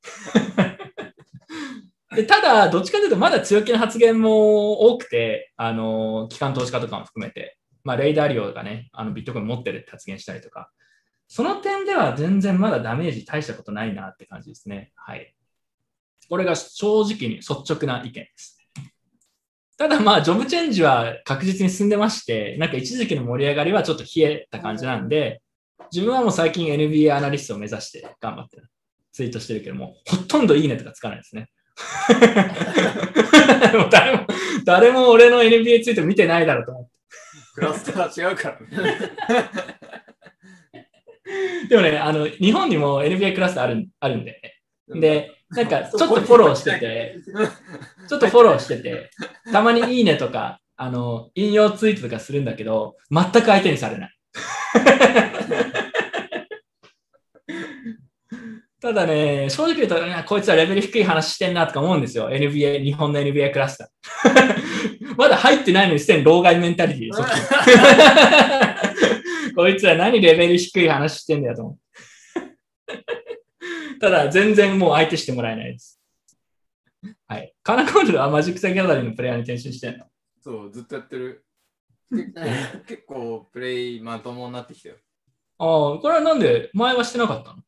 でただ、どっちかというと、まだ強気な発言も多くて、あの、機関投資家とかも含めて、まあ、レイダーリオがね、あのビットコイン持ってるって発言したりとか、その点では全然まだダメージ大したことないなって感じですね。はい。これが正直に率直な意見です。ただまあ、ジョブチェンジは確実に進んでまして、なんか一時期の盛り上がりはちょっと冷えた感じなんで、自分はもう最近 NBA アナリストを目指して頑張ってるツイートしてるけども、ほとんどいいねとかつかないですね。もう誰も、誰も俺の NBA ツイート見てないだろうと思って。クラスター違うからね。でもね、あの、日本にも NBA クラスあるあるんで、ね、で、なんかちょっとフォローしてて、ちょっとフォローしてて、たまにいいねとか、あの、引用ツイートとかするんだけど、全く相手にされない。ただね、正直言うと、ね、こいつはレベル低い話してんなとか思うんですよ。NBA、日本の NBA クラスター。まだ入ってないのにすでに老害メンタリティでそっち こいつら何レベル低い話してんだよと思う。ただ、全然もう相手してもらえないです。はい。カナコールはマジック・ザ・ギャザリングのプレイヤーに転身してんの？そう、ずっとやってる。結構、プレイまともになってきたよ。ああ、これはなんで前はしてなかったの？い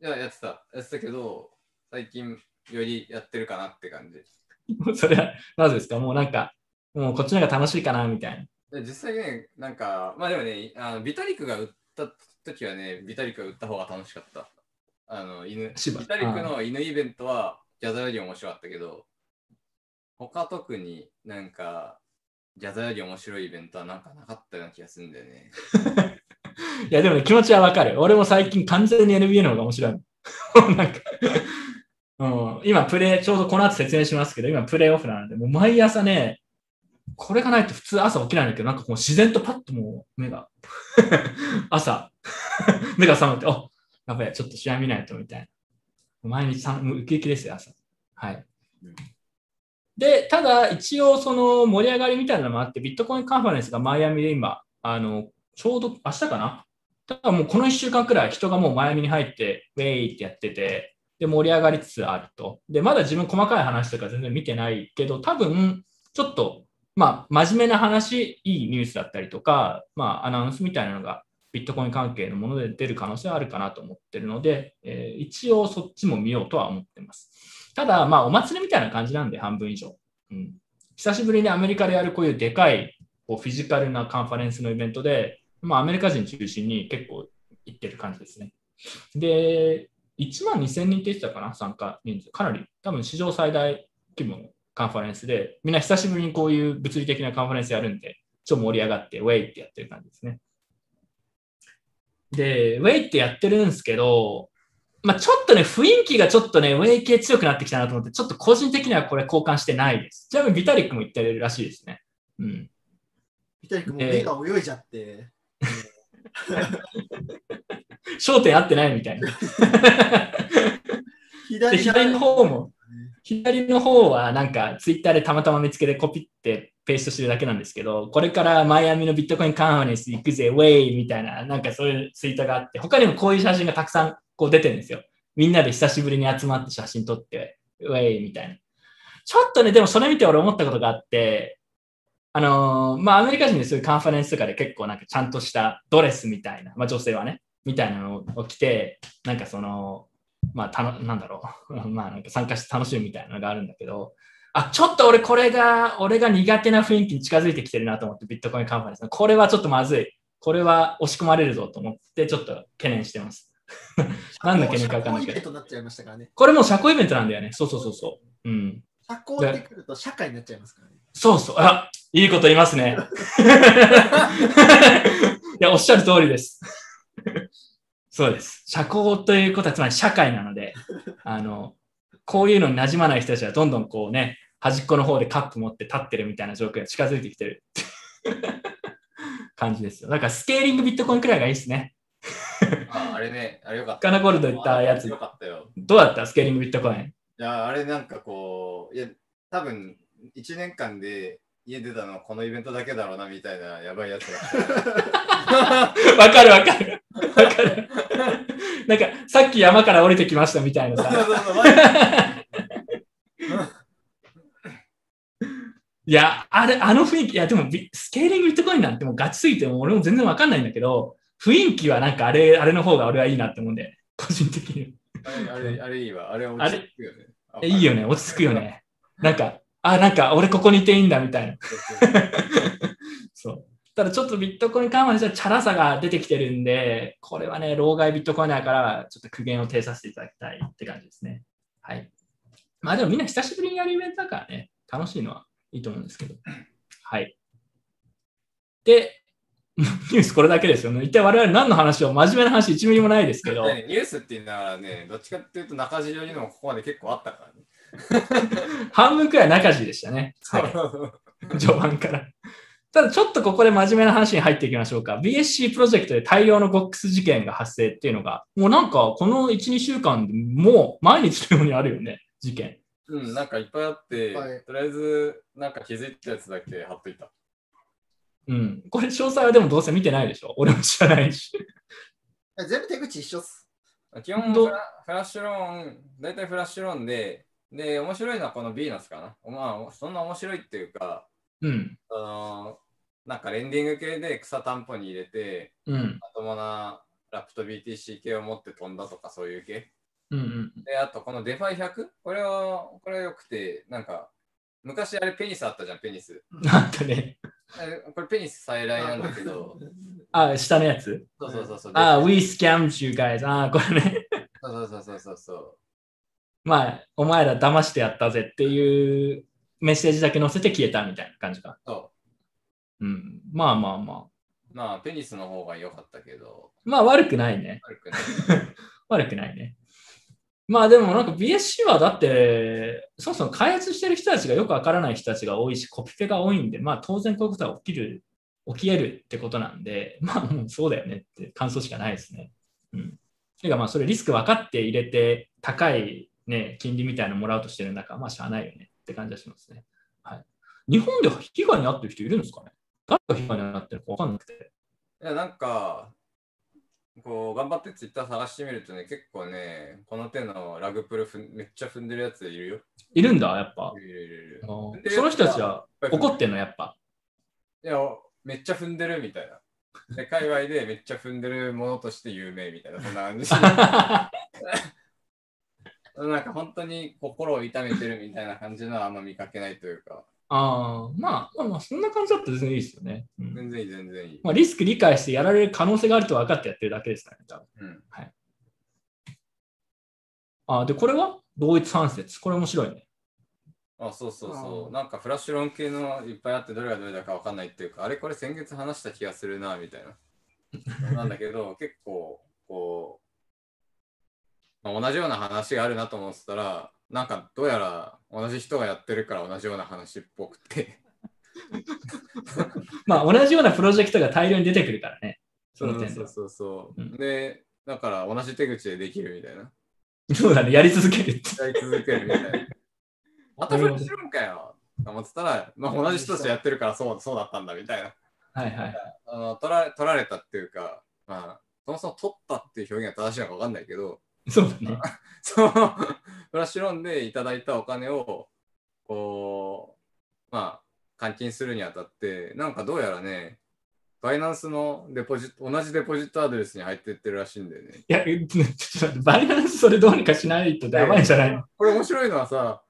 や、やってた。やってたけど、最近よりやってるかなって感じ。それは、なぜですか？もうなんか、もうこっちの方が楽しいかなみたいな。で実際ね、なんか、まあでもね、あのビタリクが売った時はね、ビタリクが売った方が楽しかった。あの犬ビ芝タリクの犬イベントはギャザより面白かったけど、他特になんか、ギャザより面白いイベントはなんかなかったような気がするんだよね。いや、でもね、気持ちはわかる。俺も最近完全に NBA の方が面白い。なんか、うん、今、プレイ、ちょうどこの後説明しますけど、今、プレイオフなので、もう毎朝ね、これがないと普通朝起きないんだけど、なんかこう自然とパッともう目が、朝、目が覚めて、あやばい、ちょっと試合見ないとみたいな。毎日さんウキウキですよ、朝。はい。うんで、ただ、一応、その盛り上がりみたいなのもあって、ビットコインカンファレンスがマイアミで今、あの、ちょうど明日かなただもうこの1週間くらい人がもうマイアミに入って、ウェイってやってて、で、盛り上がりつつあると。で、まだ自分細かい話とか全然見てないけど、多分、ちょっと、まあ、真面目な話、いいニュースだったりとか、まあ、アナウンスみたいなのがビットコイン関係のもので出る可能性はあるかなと思ってるので、えー一応そっちも見ようとは思ってます。ただ、まあ、お祭りみたいな感じなんで、半分以上。うん、久しぶりにアメリカでやるこういうでかいこうフィジカルなカンファレンスのイベントで、まあ、アメリカ人中心に結構行ってる感じですね。で、1万2000人って言ってたかな、参加人数。かなり、多分史上最大規模のカンファレンスで、みんな久しぶりにこういう物理的なカンファレンスやるんで、ちょっと盛り上がって、ウェイってやってる感じですね。で、ウェイってやってるんですけど、まあ、ちょっとね、雰囲気がちょっとね、ウェイ系強くなってきたなと思って、ちょっと個人的にはこれ交換してないです。ちなみにビタリックも言ってるらしいですね。うん。ビタリックもう目が泳いじゃって、焦点合ってないみたいな。で、左左の方も、左の方はなんかツイッターでたまたま見つけてコピってペーストしてるだけなんですけど、これからマイアミのビットコインカンファレンス行くぜ、ウェイみたいな、なんかそういうツイートがあって、他にもこういう写真がたくさんこう出てるんですよ。みんなで久しぶりに集まって写真撮って、ウェイみたいな。ちょっとね、でもそれ見て俺思ったことがあって、あのーまあアメリカ人でそういうカンファレンスとかで結構なんかちゃんとしたドレスみたいな、まあ女性はね、みたいなのを着て、なんかその、まあ、たのなんだろう。まあ、なんか参加して楽しむみたいなのがあるんだけど、あ、ちょっと俺これが、俺が苦手な雰囲気に近づいてきてるなと思って、ビットコインカンファレンス。これはちょっとまずい。これは押し込まれるぞと思って、ちょっと懸念してます。なんだっけねかわかんないけど社交イベントになっちゃいましたからね。これもう社交イベントなんだよね。そうそうそうそう。うん。社交ってくると社会になっちゃいますからね。そうそう。あ、いいこと言いますね。いや、おっしゃる通りです。そうです。社交ということは、つまり社会なので、あの、こういうのに馴染まない人たちはどんどんこうね、端っこの方でカップ持って立ってるみたいな状況が近づいてきてる 感じですよ。だからスケーリングビットコインくらいがいいですね。ああれね、あれよかった。カナゴールド言ったやつよ、かったよ。どうだった？スケーリングビットコイン。いや、あれなんかこう、いや、多分1年間で家出たのはこのイベントだけだろうなみたいなやばいやつが。わかるわかる。わかる。なんか、さっき山から降りてきましたみたいなさ。いや、あれ、あの雰囲気、いや、でもビ、スケーリングビットコインなんてもうガチすぎて、もう俺も全然わかんないんだけど、雰囲気はなんかあれ、あれの方が俺はいいなって思うんで、個人的に。あれ、あれ、あれいいわ。あれ落ち着くよね。あえいいよね、落ち着くよね。なんか、あ、なんか俺ここにいていいんだみたいな。そう。ただちょっとビットコイン緩和にしたらチャラさが出てきてるんで、これはね、老害ビットコインだから、ちょっと苦言を呈させていただきたいって感じですね。はい。まあでもみんな久しぶりにやるイベントだからね、楽しいのはいいと思うんですけど。はい。で、ニュースこれだけですよね。一体我々何の話を、真面目な話1ミリもないですけど、ねニュースって言いながらね、どっちかっていうと中地寄りのもここまで結構あったからね。半分くらい中地でしたね。はい。序盤から。ただちょっとここで真面目な話に入っていきましょうか。BSC プロジェクトで大量の GOX 事件が発生っていうのが、もうなんかこの1、2週間でもう毎日のようにあるよね、事件。うん、なんかいっぱいあって、はいとりあえずなんか気づいたやつだけ貼っといた。うん。これ詳細はでもどうせ見てないでしょ俺も知らないし。全部手口一緒っす。基本どフラフラッシュローン、大体フラッシュローンで、で、面白いのはこのビーナスかな。まあ、そんな面白いっていうか、うん。あのなんかレンディング系で草担保に入れて、うん。まともなラプト BTC 系を持って飛んだとかそういう系。うんうん。で、あとこの DeFi100? これは、これは良くて、なんか、昔あれペニスあったじゃん、ペニス。なんかね。えこれペニス再来なんだけど、あ、下のやつ？そうそうそうそう。あ、で We scammed you guys. あ、これね。そうそうそうそうそう。まあ、お前ら騙してやったぜっていうメッセージだけ載せて消えたみたいな感じか。そうん。まあまあまあ。うまあ、ペニスの方が良かったけど、まあ悪くないね。悪くない。悪くないね。まあでもなんか BSC はだって、そもそも開発してる人たちがよくわからない人たちが多いし、コピペが多いんで、まあ当然こういうことは起きる、起き得るってことなんで、まあもうそうだよねって感想しかないですね。うん。てかまあそれリスク分かって入れて、高いね、金利みたいなのもらおうとしてるんだから、まあしゃあないよねって感じはしますね。はい。日本で被害に遭ってる人いるんですかね？誰が被害に遭ってるかわかんなくて。いや、なんか、こう、頑張ってツイッター探してみるとね、結構ね、この手のラグプルめっちゃ踏んでるやついるよ。いるんだ、やっぱい。るいるいるその人たちは怒ってんの、やっぱ。いや、めっちゃ踏んでるみたいな。で、界隈でめっちゃ踏んでるものとして有名みたいな、そんな感じ。なんか本当に心を痛めてるみたいな感じのはあんま見かけないというか、ああ、まあ、まあまあ、そんな感じだったら全然いいですよね。うん全然いい、全然いい。まあ、リスク理解してやられる可能性があると分かってやってるだけですからね、多分。うん。あで、これは同一三節。これ面白いね。あ、そうそうそう。なんかフラッシュロン系のいっぱいあってどれがどれだかわかんないっていうか、あれこれ先月話した気がするな、みたいな。なんだけど、結構、こう、まあ、同じような話があるなと思ってたら、なんかどうやら同じ人がやってるから同じような話っぽくて。まあ、同じようなプロジェクトが大量に出てくるからね。その点では。そうそうそう。うんで、だから同じ手口でできるみたいな。そうだね、やり続ける。やり続けるみたいな。またフラッシュロンかよと思ってたら、まあ、同じ人としてやってるからそうそうだったんだみたいな。はいはい。あの取られ取られたっていうか、まあ、そもそも取ったっていう表現が正しいのか分かんないけど、そうだね。そのフラッシュロンでいただいたお金を、こう、まあ、換金するにあたって、なんかどうやらね、バイナンスのデポジット、同じデポジットアドレスに入ってってるらしいんだよね。いや、ちょっと待って、バイナンスそれどうにかしないとやばいんじゃない？のこれ面白いのはさ、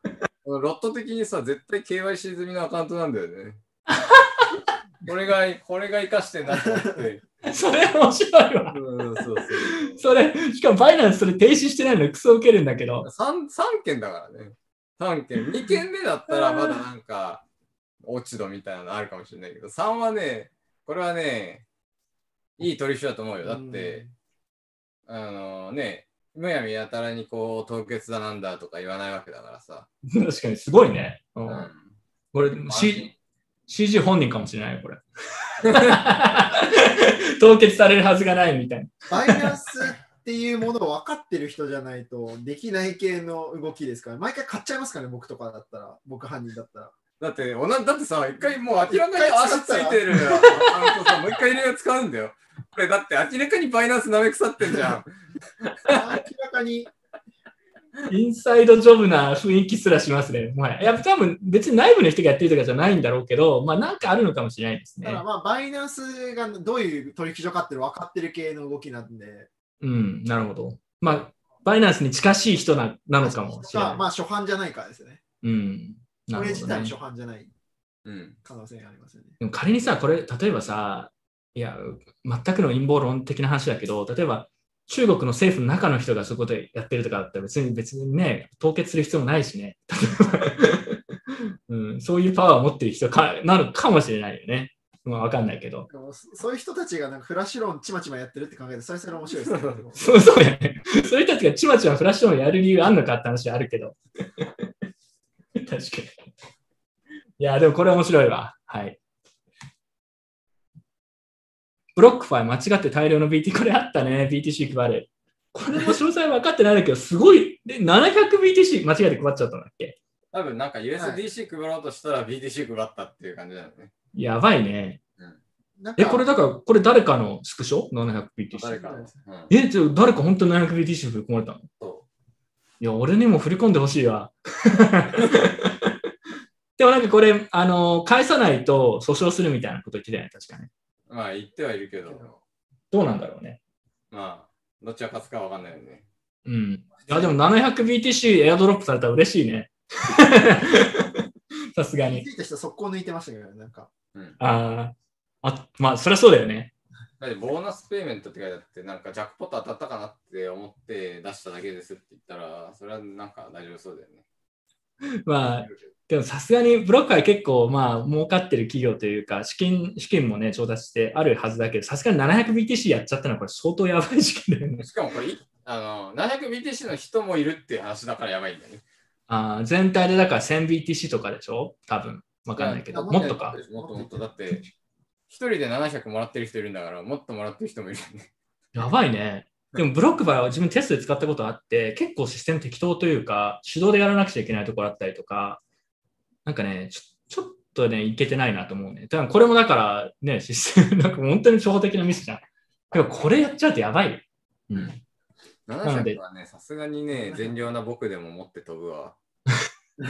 ロット的にさ、絶対 KYC 済みのアカウントなんだよね。これが、これが生かしてんなと思って。それ面白いわ。うん、そうそう。それ、しかもバイナンスそれ停止してないのクソ受けるんだけど。3, 三件だからね。3件。2件目だったらまだなんか、落ち度みたいなのあるかもしれないけど、3はね、これはね、いい取引だと思うよ。だって、あのね、むやみやたらにこう、凍結だなんだとか言わないわけだからさ。確かにすごいね。ううんん。これ、C、CG 本人かもしれない、これ。凍結されるはずがないみたいな。バイナンスっていうものを分かってる人じゃないとできない系の動きですから、毎回買っちゃいますからね、僕とかだったら、僕犯人だったら。だって、おなだってさ、一回もう明らかに足ついてるアカウントさ、もう一回入れ使うんだよ。これだって明らかにバイナンス舐め腐ってんじゃん。明らかに、インサイドジョブな雰囲気すらしますね。もはや。いや、多分別に内部の人がやってるとかじゃないんだろうけど、まあなんかあるのかもしれないですねだから。まあ、バイナンスがどういう取引所かっていうの分かってる系の動きなんで、うん、なるほど。まあ、バイナンスに近しい人ななのかもしれない。まあ、初版じゃないかですよね。うん。なこれるほどね自体も初。版じゃないうん。可能性がありますよね。でも仮にさ、これ、例えばさ、いや、全くの陰謀論的な話だけど、例えば中国の政府の中の人がそういうことやってるとかだったら別に別にね、凍結する必要もないしね。うん、そういうパワーを持ってる人かなのかもしれないよね。まあ、わかんないけど。そそういう人たちがなんか flash loan ちまちまやってるって考えると、それそれ面白いですね。そうそうやね。そういう人たちがちまちま flash loan やる理由あんのかって話はあるけど。確かに。いや、でもこれ面白いわ。はい。 BlockFi 間違って大量の BT、これあったね。BTC 配る。これも詳細分かってないんだけど、すごい。で、700BTC 間違えて配っちゃったんだっけ？多分なんか USDC 配ろうとしたら BTC 配ったっていう感じだよね。やばいね。なんかえ、これだから、これ誰かのスクショ ?700BTC。誰かの。うんえ、じゃあ誰か本当に 700BTC 振り込まれたの？そいや、俺にも振り込んでほしいわ。でもなんかこれ、あの、返さないと訴訟するみたいなこと言ってたよね、確かね。う。まあ言ってはいるけど、どうなんだろうね。まあ、どっちが勝つかわかんないよね。うん。いや、でも 700BTC エアドロップされたら嬉しいね。さすがに。気づいた人速攻抜いてましたけどね、なんか。ああ、あ、まあ、そりゃそうだよね。だってボーナスペイメントって書いてあって、なんかジャックポット当たったかなって思って出しただけですって言ったら、それはなんか大丈夫そうだよね。まあ、でもさすがにブロックは結構、まあ、儲かってる企業というか、資金、資金もね、調達してあるはずだけど、さすがに 700BTC やっちゃったのはこれ相当やばい事件だよね。しかもこれ、いあの、700BTC の人もいるっていう話だからやばいんだよね。あー全体でだから 1000BTC とかでしょ？多分。わかんないけど。もっとか？もっともっと。だって、一人で700もらってる人いるんだから、もっともらってる人もいるよね。やばいね。でもブロックバーは自分テストで使ったことあって、結構システム適当というか、手動でやらなくちゃいけないところあったりとか、なんかね、ちょちょっとね、いけてないなと思うね。だこれもだからね、システム、なんか本当に初歩的なミスじゃん。でもこれやっちゃうとやばいよ。うん。ので700はね、さすがにね、善良な僕でも持って飛ぶわ。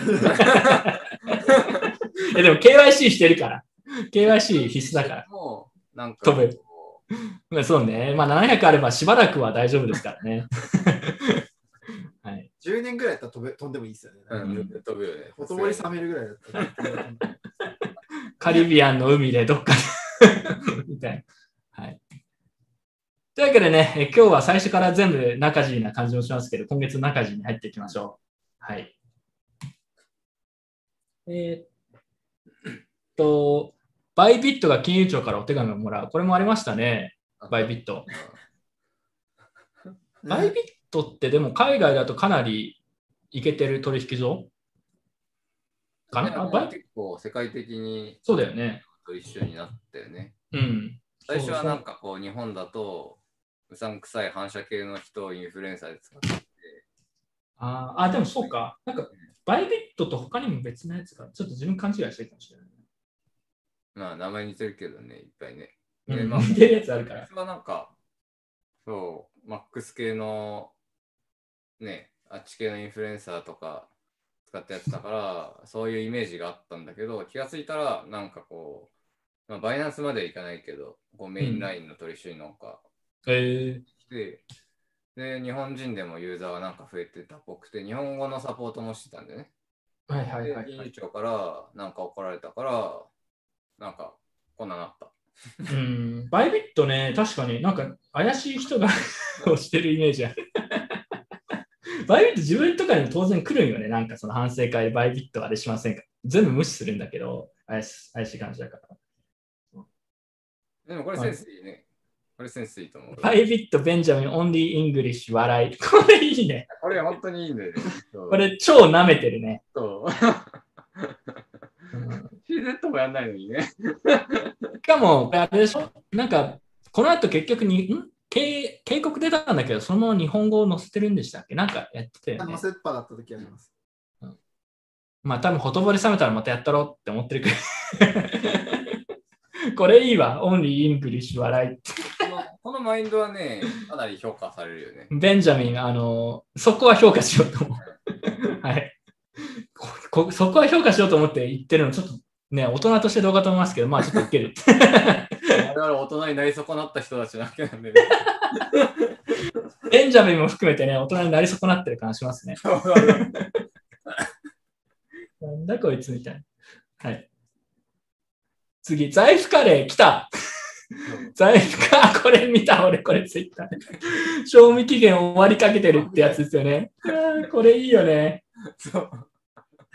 えでも KYC してるから。KYC 必須だから。もう、なんか、飛ぶこ まあそうね。まあ700あればしばらくは大丈夫ですからね。はい。10年ぐらいやったら飛べ飛んでもいいですよね。うん、飛ぶよね。ほとぼり冷めるぐらいだったら。カリビアンの海でどっかで みたいな。はい。というわけでね、え今日は最初から全部中地な感じもしますけど、今月中地に入っていきましょう。はい。えーっと、バイビットが金融庁からお手紙をもらう。これもありましたね、バイビット。バイビットってでも海外だとかなりいけてる取引所？かな？あバイ？結構世界的にそうだよね。と一緒になったよね。うん。最初はなんかこう日本だとうさんくさい反射系の人をインフルエンサーで使ってて、あーあ、でもそうか。なんか、バイビットと他にも別のやつが、ちょっと自分勘違いしてるかもしれない。まあ名前似てるけどね、いっぱいね。まあ似てるやつあるから。それはなんか、そう、マックス系のね、あっち系のインフルエンサーとか使ったやつだから、そういうイメージがあったんだけど、気がついたら、なんかこう、まあ、バイナンスまではいかないけど、こうメインラインの取引所になんかえ来て、で、日本人でもユーザーがなんか増えてたっぽくて、日本語のサポートもしてたんでね。ー、はいはいで、はい、はい。金融庁からなんか怒られたから、なんかこんななった。うん、バイビットね、確かになんか怪しい人が をしてるイメージある。 Bybit 自分とかにも当然来るんよね。なんかその反省会で Bybit あれしませんか全部無視するんだけど、怪し怪しい感じだから。でもこれセンスいいね。これセンスいいと思う。バイビット、ベンジャミン、オンリー・イングリッシュ、笑い。これいいね。これ本当にいいんだよね。これ超舐めてるね。そう。うん、CZ もやんないのにね。しかも、あれでしょ？なんか、この後結局に、ん？警警告出たんだけど、そのまま日本語を載せてるんでしたっけ？なんかやってたよね乗。せっぱだった時あります。まあ多分ほとぼり冷めたらまたやったろうって思ってるけど。これいいわ。 Only English 笑い。このこのマインドはね、かなり評価されるよね。ベンジャミン、あの、そこは評価しようと思う。はいここ。そこは評価しようと思って言ってるの、ちょっとね、大人として動画と思いますけど、まあちょっと受ける。我々大人になり損なった人たちなわけなんでね。ベンジャミンも含めてね、大人になり損なってる感じしますね。なんだこいつみたいな。はい。次、財布カレー来た財布か、これ見た、俺、これツイッターで。賞味期限終わりかけてるってやつですよね。これいいよね。そう。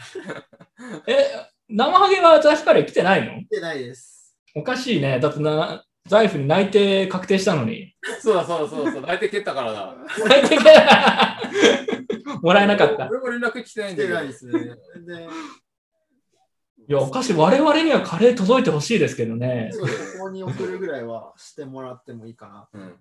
え、生ハゲは財布カレー来てないの？見てないです。おかしいね。だってな、財布に内定確定したのに。そうだそうだそうだそうだ。相手蹴ったからだ。内定が もらえなかった。俺も連絡来てないんだけど来てない。ですね。で、いや、おかしい。我々にはカレー届いてほしいですけどね。ここに送るぐらいはしてもらってもいいかな。うん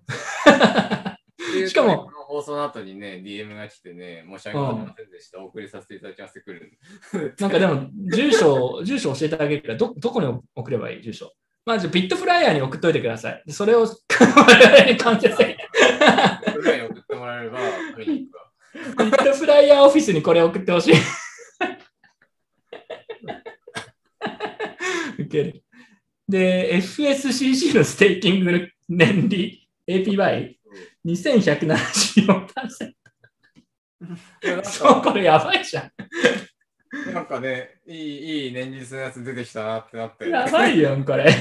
しかも、この放送の後にね、DM が来てね、申し訳ございませんでした、お送りさせていただきますくる。なんかでも、住所、住所教えてあげるから、ど、どこに送ればいい住所。まず、あ、ビットフライヤーに送っといてください。それを、我々に完結。に送ってもらえれば、ビットフライヤーオフィスにこれ送ってほしい。受ける。で、FSCC のステーキング年利 APY 2174%。そう、これやばいじゃん。なんかね、いい、いい年率のやつ出てきたなってなって。やばいやん、これ。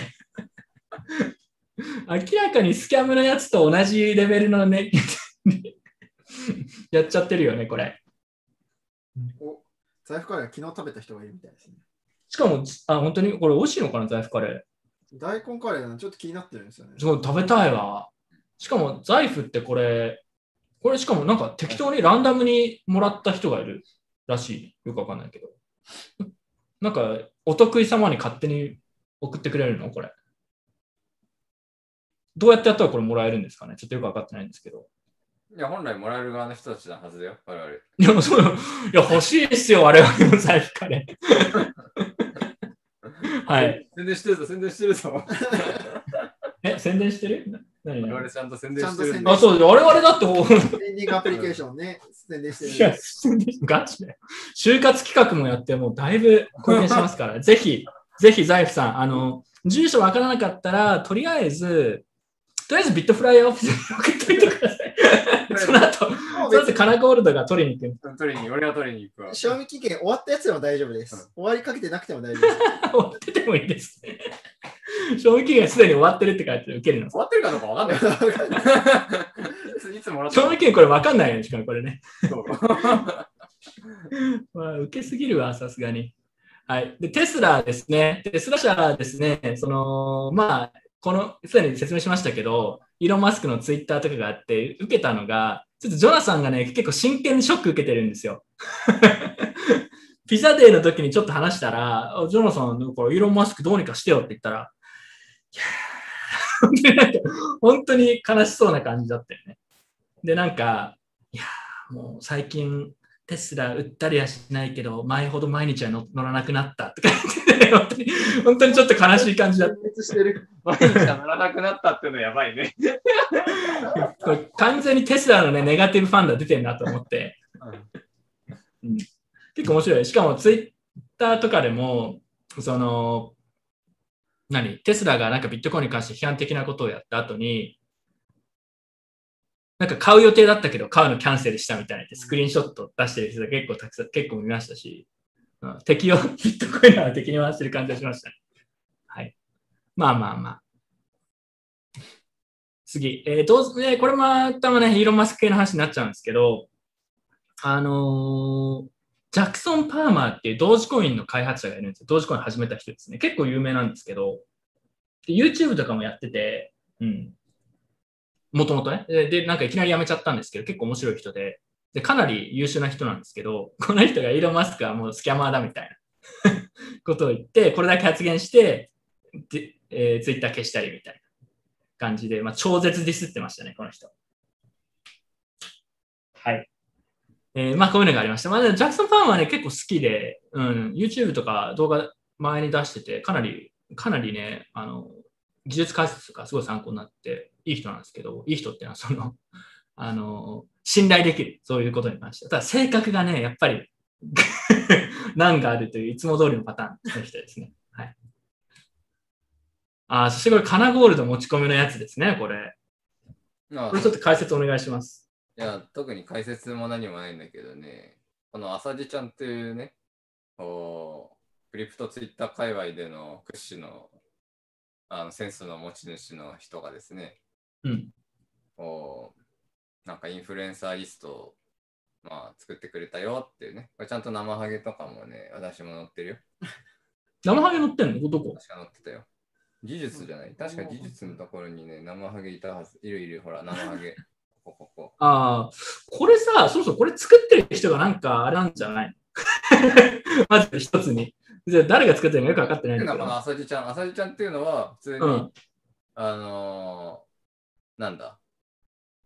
明らかにスキャムのやつと同じレベルのね、やっちゃってるよね、これ。お、財布カレー昨日食べた人がいるみたいですね。しかも、あ、本当にこれ美味しいのかな、財布カレー。大根カレーなの？ちょっと気になってるんですよね。そう、食べたいわ。しかも、財布ってこれ、これしかもなんか適当にランダムにもらった人がいるらしい。よくわかんないけど。なんか、お得意様に勝手に送ってくれるの？これ。どうやってやったらこれもらえるんですかね？ちょっとよくわかってないんですけど。いや、本来もらえる側の人たちのはずだよ、我々。いや、そう、いや、欲しいですよ、我々の財布カレー。はい。宣伝してるぞ、宣伝してるぞ。え、宣伝してる？我何？々ちゃんと宣伝してるあ、そうです。我々だってもう、エンディングアプリケーションね、宣伝してるんいやで、宣伝ガチで。就活企画もやって、もうだいぶ貢献しますから、ぜひ、ぜひ財布さん、あの、住所わからなかったら、とりあえず、とりあえずビットフライヤーオフィスに送っといてください。その後、もうその別後カナゴールドが取りに行く。取りに、俺は取りに行くわ。賞味期限終わったやつでも大丈夫です。終わりかけてなくても大丈夫です。終わっててもいいですね。賞味期限すでに終わってるって書いて受けるの。終わってるかどうかわかんない。いつもらった賞味期限これ分かんないよね、しかもこれね。そう まあ、受けすぎるわ、さすがに。はい。で、テスラですね。テスラ社ですね。その、まあ、この、すでに説明しましたけど、イーロン・マスクのツイッターとかがあって、受けたのが、ちょっとジョナサンがね、結構真剣にショック受けてるんですよ。ピザデーの時にちょっと話したら、ジョナサン、なんかイーロン・マスクどうにかしてよって言ったら、いや本当に悲しそうな感じだったよね。で、なんか、いやもう最近、テスラ売ったりはしないけど、前ほど毎日は乗乗らなくなったとか言って、本当に、本当にちょっと悲しい感じだった。毎日は乗らなくなったっていうのやばいね。これ完全にテスラのね、ネガティブファンが出てるなと思って、うん結構面白い。しかもツイッターとかでも、その、何？テスラがなんかビットコインに関して批判的なことをやった後に、なんか買う予定だったけど買うのキャンセルしたみたいなってスクリーンショット出してる人が結構たくさん、結構見ましたし、うん敵を、ビットコインは敵に回してる感じがしましたね。はい。まあまあまあ。次、えーどうね、これまたね、イーロン・マスク系の話になっちゃうんですけど、あのージャクソン・パーマーっていう同時コインの開発者がいるんですよ。同時コイン始めた人ですね。結構有名なんですけど、で YouTube とかもやってて、うん。もともとねで。で、なんかいきなり辞めちゃったんですけど、結構面白い人で、で、かなり優秀な人なんですけど、この人がイーロン・マスクはもうスキャマーだみたいな ことを言って、これだけ発言して、でえー、ツイッター消したりみたいな感じで、まあ、超絶ディスってましたね、この人。はい。えーまあ、こういうのがありました。まあ、ジャクソン・パーマーはね、結構好きで、うん、YouTube とか動画前に出してて、かなり、かなりね、あの、技術解説とかすごい参考になって、いい人なんですけど、いい人っていうのは、その、あの、信頼できる、そういうことに関して。ただ、性格がね、やっぱり、難があるという、いつも通りのパターンの人ですね。はい。あー、そしてこれ、カナゴールド持ち込みのやつですね、これ。まあこれちょっと解説お願いします。いや、特に解説も何もないんだけどね、この浅地ちゃんっていうね、こうクリプトツイッター界隈での屈指のあのセンスの持ち主の人がですね、うん。なんかインフルエンサーリストを、まあ、作ってくれたよっていうね、これちゃんと生ハゲとかもね、私も載ってるよ。生ハゲ乗ってんの？どこ確か載ってたよ。技術じゃない？確か技術のところにね、生ハゲいたはず。いるいる、ほら、生ハゲ。ここ、ここ。ああ、これさ、そうそう、これ作ってる人がなんかあれなんじゃない？のまず一つに。じゃあ誰が作ってるのかよく分かってないんだけどこの。浅地ちゃん。浅地ちゃんっていうのは、普通に、うん。あのーなんだ？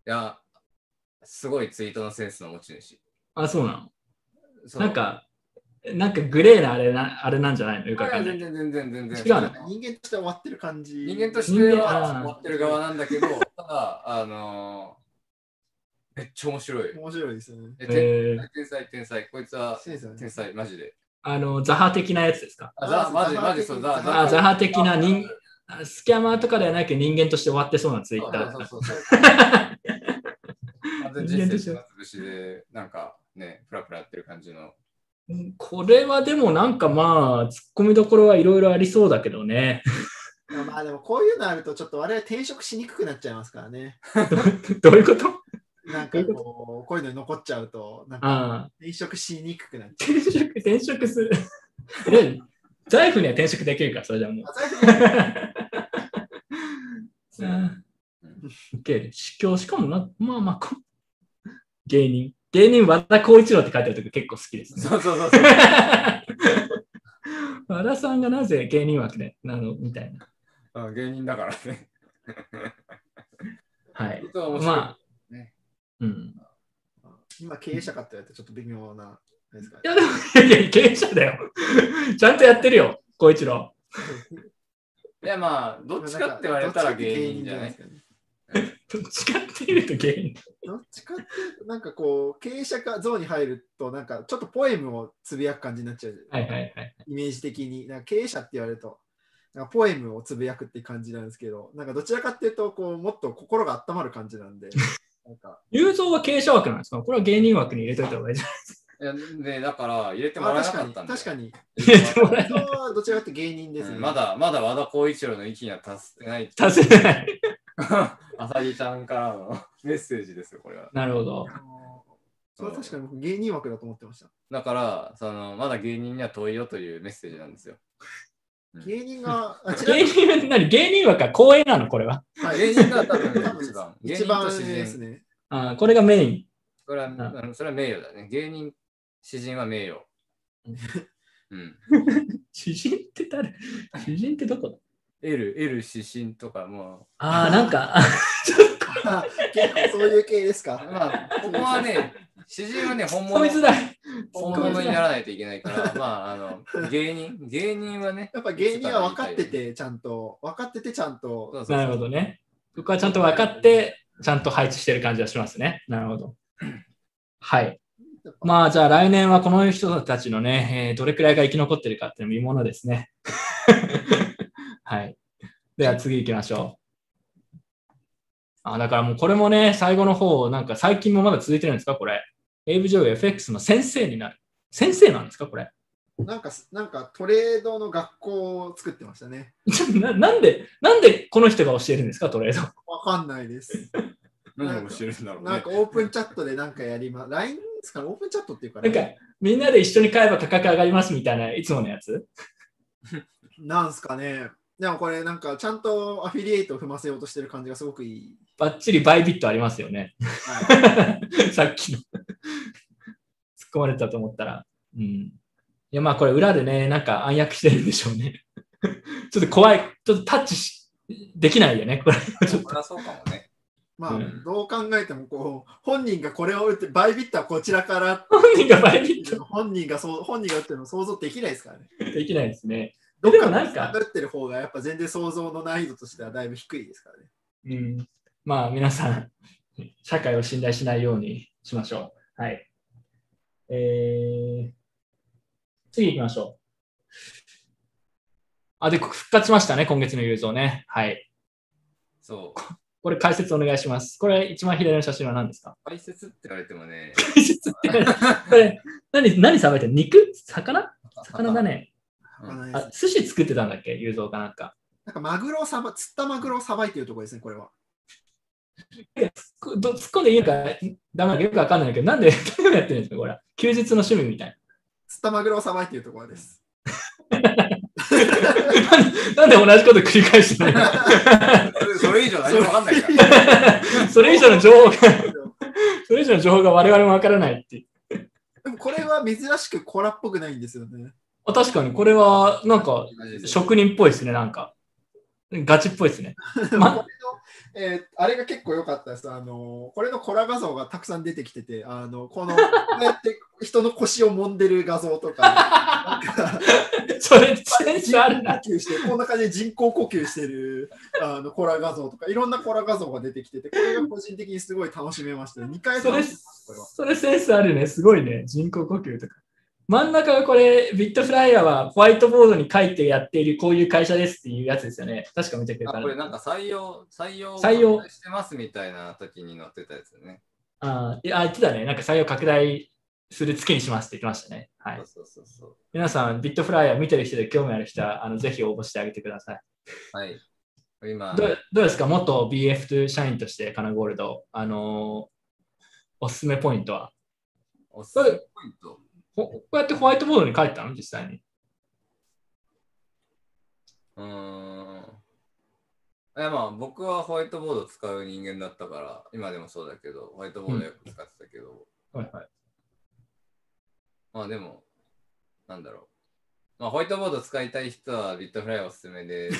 いや、すごいツイートのセンスの持ち主。あ、そうなの？なんか、なんかグレーなあれなあれなんじゃないの？よくわかんない。全然全然全然。違うの？人間として終わってる感じ。人間として人間は終わってる側なんだけど、ただ、あのーめっちゃ面白い。面白いですよね。ええー、天才、天才。こいつは天才、マジで。あの、ザハ的なやつですか？あ、ザ、マジ、ザマジそう、ザ、ザあ、ザハ的な人、あスキャマーとかではないけど人間として終わってそうなツイッター。そうそうそうそう。完全に人生潰しで、なんかね、プラプラやってる感じの。これはでもなんかまあ、突っ込みどころはいろいろありそうだけどね。まあでもこういうのあるとちょっと我々転職しにくくなっちゃいますからね。どういうこと？なんかこう、こういうのに残っちゃうと、なんかああ、転職しにくくなっちゃう。転職、転職する。で財布には転職できるから、それじゃもう。受ける。し 今日しかもな、まあまあこ、芸人。芸人和田光一郎って書いてあるとこ結構好きですね。そうそうそうそう。和田さんがなぜ芸人枠でなのみたいな。あ芸人だからね。はい。い。まあ、ねうん。今経営者かって言われてちょっと微妙な。ですかねいや、でも、いやいや、経営者だよ。ちゃんとやってるよ、光一郎。いやまあ、どっちかって言われたら芸人じゃないどっちかって芸人じゃないですかねどっちかっていうと芸人。どっちかっていうと、なんかこう、経営者か像に入ると、なんかちょっとポエムをつぶやく感じになっちゃう。はいはいはい。イメージ的に。なんか経営者って言われると、なんかポエムをつぶやくって感じなんですけど、なんかどちらかっていうと、こうもっと心が温まる感じなんで、なんか、雄三は経営者枠なんですか？これは芸人枠に入れといた方がいいじゃないいやね、だから入れてもらえなかったんで。確かに。入れてもらどちらかと芸人ですね。うんまだ、まだ和田光一郎の域には達してない。達せない。あさぎちゃんからのメッセージですよ、これは。なるほど。それは確かに僕芸人枠だと思ってました。だから、その、まだ芸人には遠いよというメッセージなんですよ。芸人が、芸に人は何？芸人枠は光栄なの？これは。はい芸人が多分一番。一番。ですね。あーこれがメイン。これは、うんそれは名誉だね。芸人、詩人は名誉。うん。詩人って誰？詩人ってどこだ？L、L 詩人とかもああ、なんか、あ結構そういう系ですう、か？まあ、ここはね、詩人はね、本物みづらい。本物にならないといけないから、まあ、あの、芸人、芸人はね、やっぱ芸人は分かってて、ちゃんと、分かってて、ちゃんと、そうそうそうなるほどね。ここはちゃんと分かって、ちゃんと配置してる感じはしますね。なるほど。はい。まあ、じゃあ来年はこの人たちのね、えーどれくらいが生き残ってるかっていうの見ものですね。はい。では次行きましょう。あ、だからもうこれもね、最後の方、なんか最近もまだ続いてるんですかこれ。エイブ・ジョー FX の先生になる。先生なんですかこれ。なんか、なんかトレードの学校を作ってましたね。ななんで、なんでこの人が教えるんですかトレード。わかんないです。何をしてるんだろうねなんか。オープンチャットでなんかやりま、LINE ですかね、オープンチャットっていうかなんかね、みんなで一緒に買えば価格上がりますみたいな、いつものやつ？なんすかね。でもこれなんかちゃんとアフィリエイトを踏ませようとしてる感じがすごくいい。バッチリバイビットありますよね。は さっきの。突っ込まれたと思ったら。うん。いや、まあこれ裏でね、なんか暗躍してるんでしょうね。ちょっと怖い。ちょっとタッチしできないよね。これ。ちょっとそうかもね。まあ、うんどう考えてもこう、本人がこれを打って、バイビットはこちらから、本人がバイビッ本人がそう本人が打ってるの想像できないですからね。トできないですね。どっかでもなんかの打ってる方がやっぱ全然想像の難易度としてはだいぶ低いですからね。うん。まあ皆さん、社会を信頼しないようにしましょう。はい。えー、次行きましょう。あ、で、復活しましたね、今月の雄三ね。はい。そう。これ解説お願いします。これ一番左の写真は何ですか？解説って言われてもね、解説って何これ何、何さばいてる肉？魚？魚だね。あ、寿司作ってたんだっけ？雄三かなんか。なんかマグロをさば、釣ったマグロをさばいてるところですね、これは。突っ込ど突っ込んでいいのかダメなのかよくわかんないけど、なんで何をやってるんですか？これ。休日の趣味みたい釣ったマグロをさばいてるところです。な。なんで同じこと繰り返してないの それ以上何もわかんないから。それ以上の情報が、それ以上の情報が我々もわからないっていう。でもこれは珍しくコラっぽくないんですよね。あ確かにこれはなんか職人っぽいですね、なんか。ガチっぽいですね。まえーあれが結構良かったです。あのこれのコラ画像がたくさん出てきてて、あのこの こうやって人の腰を揉んでる画像とか、か それ、センスある人な。工呼吸して、こんな感じで人工呼吸してるあのコラ画像とか、いろんなコラ画像が出てきてて、これが個人的にすごい楽しめました。2回そ。それセンスあるね。すごいね。人工呼吸とか。真ん中がこれ、ビットフライヤーはホワイトボードに書いてやっているこういう会社ですっていうやつですよね。確か見てくれたあこれなんか採用、採用採用してますみたいな時に載ってたやつね。あいや、言ってたね。なんか採用拡大する月にしますって言ってましたね。はい。そうそうそう。皆さん、ビットフライヤー見てる人で興味ある人は、あのぜひ応募してあげてください。はい。今、どうどうですか？元 BF 社員としてカナゴールド、あのーおすすめポイントは？おすすめポイント？ほこうやってホワイトボードに書いてたの？実際に。うーん。いやまあ僕はホワイトボードを使う人間だったから、今でもそうだけど、ホワイトボードよく使ってたけど、はいはい。まあでも、なんだろう。まあホワイトボード使いたい人はビットフライおすすめで、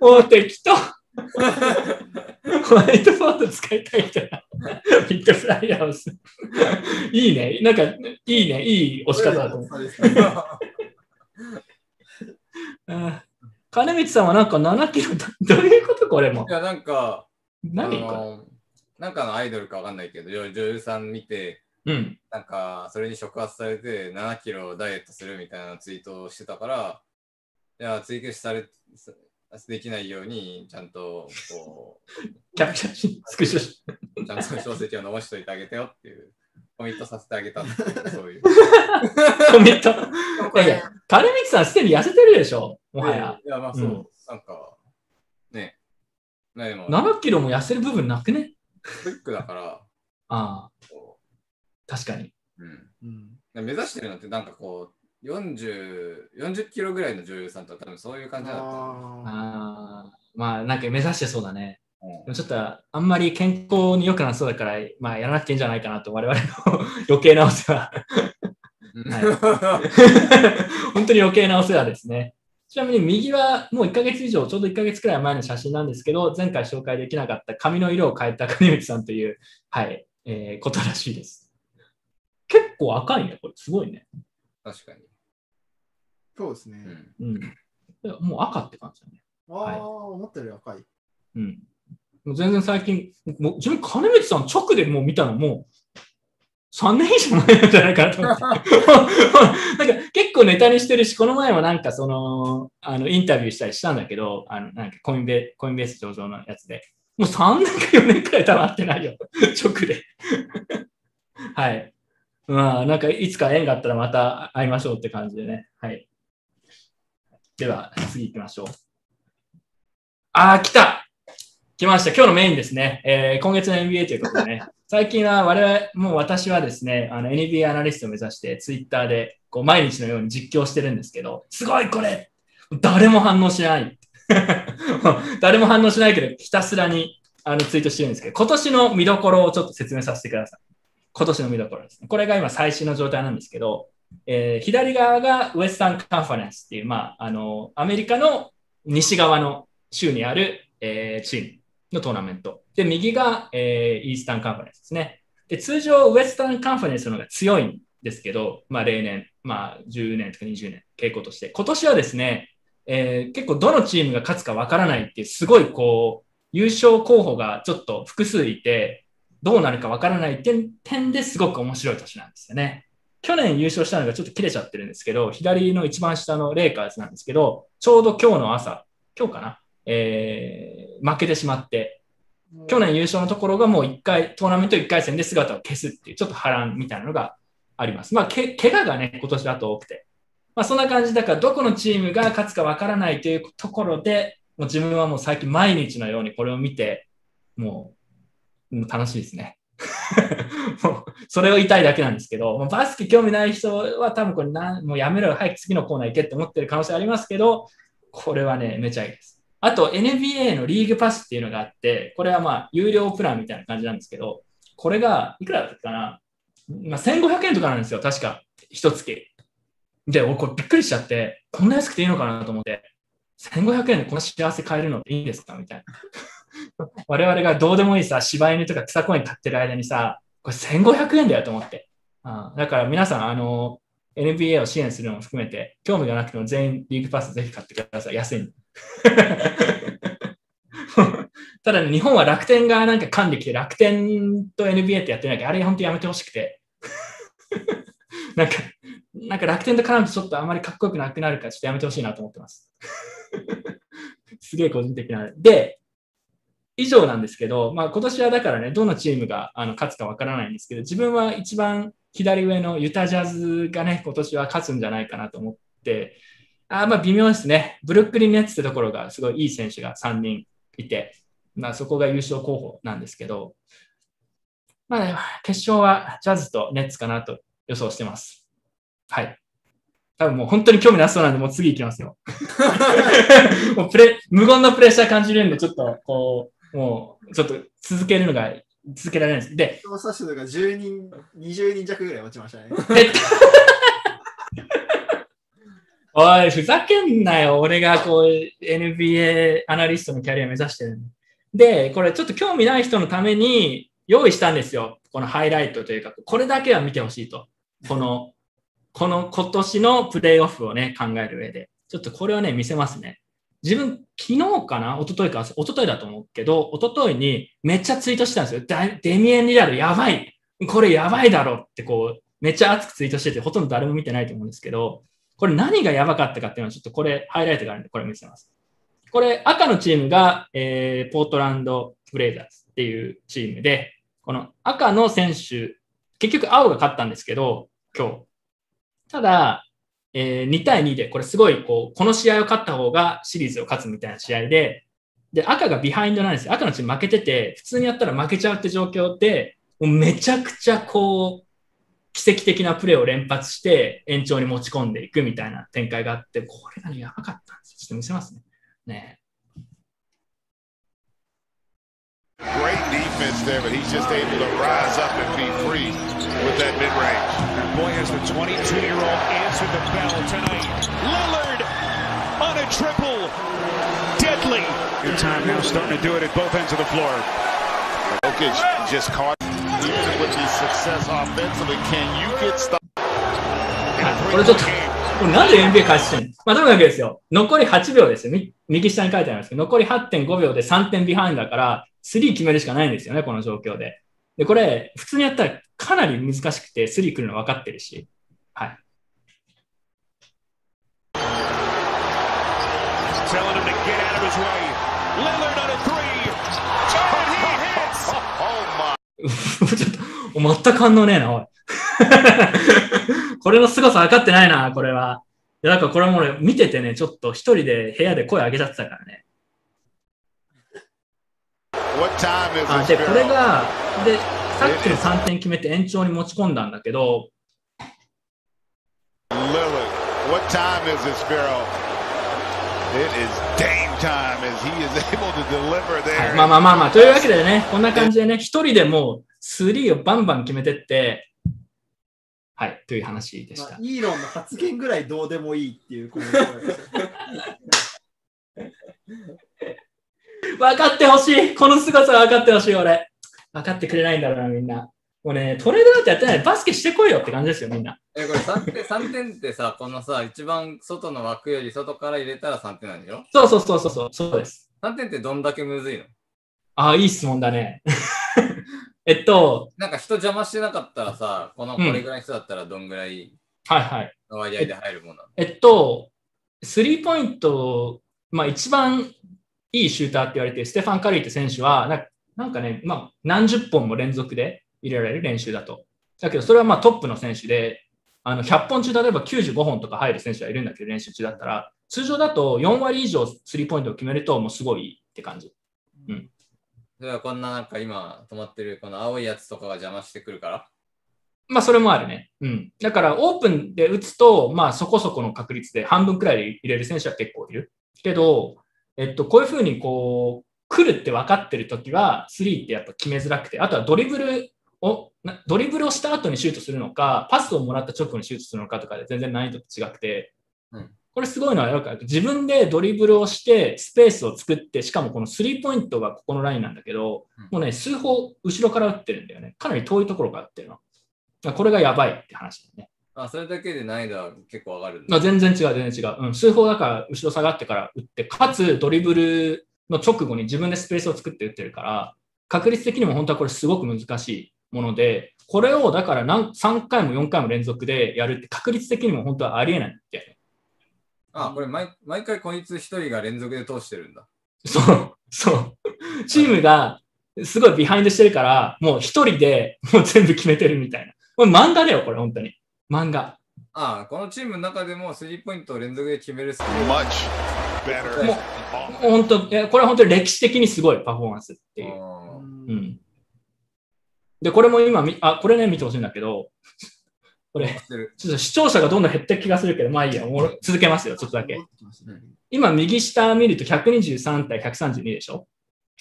もう適当 ホワイトボード使いたい人は ビットフライヤーをする。いいね。なんか、いいね。いい押し方だと思う。金光さんはなんか7キロだ、どういうことこれも？い。やなんか、何？こあのなんかのアイドルかわかんないけど、女女優さん見て、れ。うん。なんかそれに触発されて7キロダイエットするみたいなツイートをしてたから、や、追求され、できないように、ちゃんと、こ キャプチャーし、スクショし。う、ちゃんと小説を残しといてあげてよっていう、コミットさせてあげたんですけど、そういう。コミット。金光さんすでに痩せてるでしょもはや。いや、まあそう、うんなんか、ね。ね、でも、7キロも痩せる部分なくね？クイックだから、ああ、こ確かに。う、うん。うん目指してるのってなんかこう40、40キロぐらいの女優さんとは多分そういう感じだったの。あまあなんか目指してそうだね。うんでもちょっとあんまり健康に良くなさそうだから、まあやらなくていいんじゃないかなと我々の 余計なお世話。本当に余計なお世話ですね。ちなみに右はもう1ヶ月以上、ちょうど1ヶ月くらい前の写真なんですけど、前回紹介できなかった髪の色を変えた金光さんという、はい、えーことらしいです。結構赤いね、これ。すごいね。確かに。そうですね。うんもう赤って感じだね。ああ、思ったより赤い。うん。もう全然最近、もう自分、金光さん直でもう見たのもう、3年以上前なんじゃないかなと思って。なんか結構ネタにしてるし、この前もなんかその、あの、インタビューしたりしたんだけど、あの、なんかコインベコインベース上場のやつで。もう3年か4年くらい多分会ってないよ。直で。はい。まあ、なんかいつか縁があったらまた会いましょうって感じでね。はい。では、次行きましょう。あー、来た来ました。今日のメインですね。えー今月の NBA ということでね。最近は我々、もう私はですね、あの NBA アナリストを目指して、ツイッターでこう毎日のように実況してるんですけど、すごいこれ誰も反応しない。誰も反応しないけど、ひたすらにあのツイートしてるんですけど、今年の見どころをちょっと説明させてください。今年の見どころですね。これが今最新の状態なんですけど、えー左側がウエスタンカンファレンスっていう、まあ、あの、アメリカの西側の州にある、えーチームのトーナメント。で、右が、えーイースタンカンファレンスですね。で、通常、ウエスタンカンファレンスの方が強いんですけど、まあ、例年、まあ、10年とか20年、傾向として。今年はですね、えー結構どのチームが勝つかわからないっていう、すごいこう、優勝候補がちょっと複数いて、どうなるかわからない点点ですごく面白い年なんですよね。去年優勝したのがちょっと切れちゃってるんですけど、左の一番下のレイカーズなんですけど、ちょうど今日の朝、今日かな、えー負けてしまって、去年優勝のところがもう1回、トーナメント1回戦で姿を消すっていう、ちょっと波乱みたいなのがあります。まあ、け怪我がね、今年だと多くて。まあ、そんな感じだから、どこのチームが勝つかわからないというところで、もう自分はもう最近毎日のようにこれを見て、もう、もう楽しいですね。それを言いたいだけなんですけど、バスケ興味ない人は多分これな、もうやめろよ、早く次のコーナー行けって思ってる可能性ありますけど、これはね、めちゃいいです。あと NBA のリーグパスっていうのがあって、これはまあ有料プランみたいな感じなんですけど、これがいくらだったかな、まあ、1500円とかなんですよ、確か、一月。で、俺これびっくりしちゃって、こんな安くていいのかなと思って、1500円でこんな幸せ買えるのっていいんですかみたいな。我々がどうでもいいさ、柴犬とか草コイン買ってる間にさ、これ1500円だよと思って。あだから皆さん、あの、NBA を支援するのも含めて、興味がなくても全員リーグパスぜひ買ってください。安い ただね、日本は楽天がなんか管理来て、楽天と NBA ってやってないけど、あれ本当やめてほしくて。なんか、なんか楽天と絡むとちょっとあんまりかっこよくなくなるから、ちょっとやめてほしいなと思ってます。すげえ個人的な。で、以上なんですけど、まあ今年はだからね、どのチームがあの勝つかわからないんですけど、自分は一番左上のユタジャズがね、今年は勝つんじゃないかなと思って、あーまあ微妙ですね。ブルックリン・ネッツってところがすごいいい選手が3人いて、まあそこが優勝候補なんですけど、まあ、ね、決勝はジャズとネッツかなと予想してます。はい。多分もう本当に興味なさそうなんで、もう次行きますよ。もうプレ、無言のプレッシャー感じるんで、ちょっとこう、もうちょっと続けるのが、続けられないです。で、調査数が10人、20人弱ぐらい落ちましたね。えっとおい、ふざけんなよ。俺がこう、NBA アナリストのキャリア目指してるので、これちょっと興味ない人のために用意したんですよ。このハイライトというか、これだけは見てほしいと。この、この今年のプレイオフをね、考える上で。ちょっとこれをね、見せますね。自分、昨日かな？一昨日か、一昨日だと思うけど、一昨日にめっちゃツイートしてたんですよ。デミエン・リラルやばいこれやばいだろってこう、めっちゃ熱くツイートしてて、ほとんど誰も見てないと思うんですけど、これ何がやばかったかっていうのは、ちょっとこれ、ハイライトがあるんで、これ見せます。これ、赤のチームが、えー Portland Blazers っていうチームで、この赤の選手、結局青が勝ったんですけど、今日。ただ、えー2対2で、これすごい、こう、この試合を勝った方がシリーズを勝つみたいな試合で、で、赤がビハインドなんですよ。赤のチーム負けてて、普通にやったら負けちゃうって状況で、もうめちゃくちゃこう、奇跡的なプレーを連発して延長に持ち込んでいくみたいな展開があって、これがね、やばかったんですよ。ちょっと見せますね。ね defense there, but he's just able to rise up and be free with that mid range. Boy, has the 22-year-old answered the bell tonight. Lillard on a triple. Deadly. Good time now starting to do it at both ends of the floor. Jokic just caught. Even with the success offensively, can you get stopped? はいこれちょっと、これなんで NBA 返してんのまあ、とにかくですよ。残り8秒ですよ。み右下に書いてありますけど、残り8.5秒で3点ビハインドだから、 3決めるしかないんですよね、この状況で。で、これ、普通にやったらかなり難しくて、3来るの分かってるし。はい。Oh! ちょっと、全く反応ねえな、おい。これの凄さ分かってないな、これは。いや、だからこれも俺見ててね、ちょっと一人で部屋で声上げちゃってたからね。あ?で、これが、で、さっきの3点決めて延長に持ち込んだんだけど、Lillard. What time is it, Sparrow? It is Dame time as he is able to deliver は there. いまあまあまあまあ、というわけでね、こんな感じでね、一人でもう3をバンバン決めてって、はい、という話でしたまあ、。イーロンの発言ぐらいどうでもいいっていうコメントがありました分かってほしいこの凄さ分かってほしい、俺。分かってくれないんだろうな、みんな。もうね、トレードなんてやってない。バスケしてこいよって感じですよ、みんな。え、これ3点 ,3 点ってさ、このさ、一番外の枠より外から入れたら3点なんでしょ？そうそうそうそうそう、そうです。?3 点ってどんだけむずいの？ああ、いい質問だね。えっと、なんか人邪魔してなかったらさ、このこれぐらいの人だったらどんぐらいはいはい。の割合で入るもんなの？えっと、スリーポイント、まあ一番いいシューターって言われてステファン・カリーって選手は、ななんかね、まあ何十本も連続で入れられる練習だと。だけどそれはまあトップの選手で、あの100本中例えば95本とか入る選手はいるんだけど練習中だったら、通常だと4割以上スリーポイントを決めるともうすごいって感じ。それはこんななんか今止まってるこの青いやつとかが邪魔してくるから？まあそれもあるね。うん。だからオープンで打つと、まあそこそこの確率で半分くらいで入れる選手は結構いる。けど、えっと、こういうふうにこう、来るって分かってるときは、スリーってやっぱ決めづらくて、あとはドリブルを、なドリブルをした後にシュートするのか、パスをもらった直後にシュートするのかとかで全然難易度って違くて、うんこれすごいのはやるから、自分でドリブルをして、スペースを作って、しかもこのスリーポイントがここのラインなんだけど、うんもうね、数歩後ろから打ってるんだよね。かなり遠いところから打ってるの。これがやばいって話だよね。あ、それだけで難易度は結構上がるんまあ、だ。全然違う、全然違う。うん、数歩だから後ろ下がってから打って、かつドリブルの直後に自分でスペースを作って打ってるから、確率的にも本当はこれすごく難しいもので、これをだから何3回も4回も連続でやるって確率的にも本当はありえないって。あ、これ毎毎回こいつ一人が連続で通してるんだ。そう、そう。チームがすごいビハインドしてるから、もう一人でもう全部決めてるみたいな。これ漫画だよ、これ本当に。漫画。あ、このチームの中でもスリーポイントを連続で決める.もうもう本当、これは本当に歴史的にすごいパフォーマンスっていう。あうん。で、これも今み、あ、これね、見てほしいんだけど、これ、ちょっと視聴者がどんどん減ってる気がするけど、まあいいや、もう続けますよ、ちょっとだけ。今、右下見ると123対132でしょ？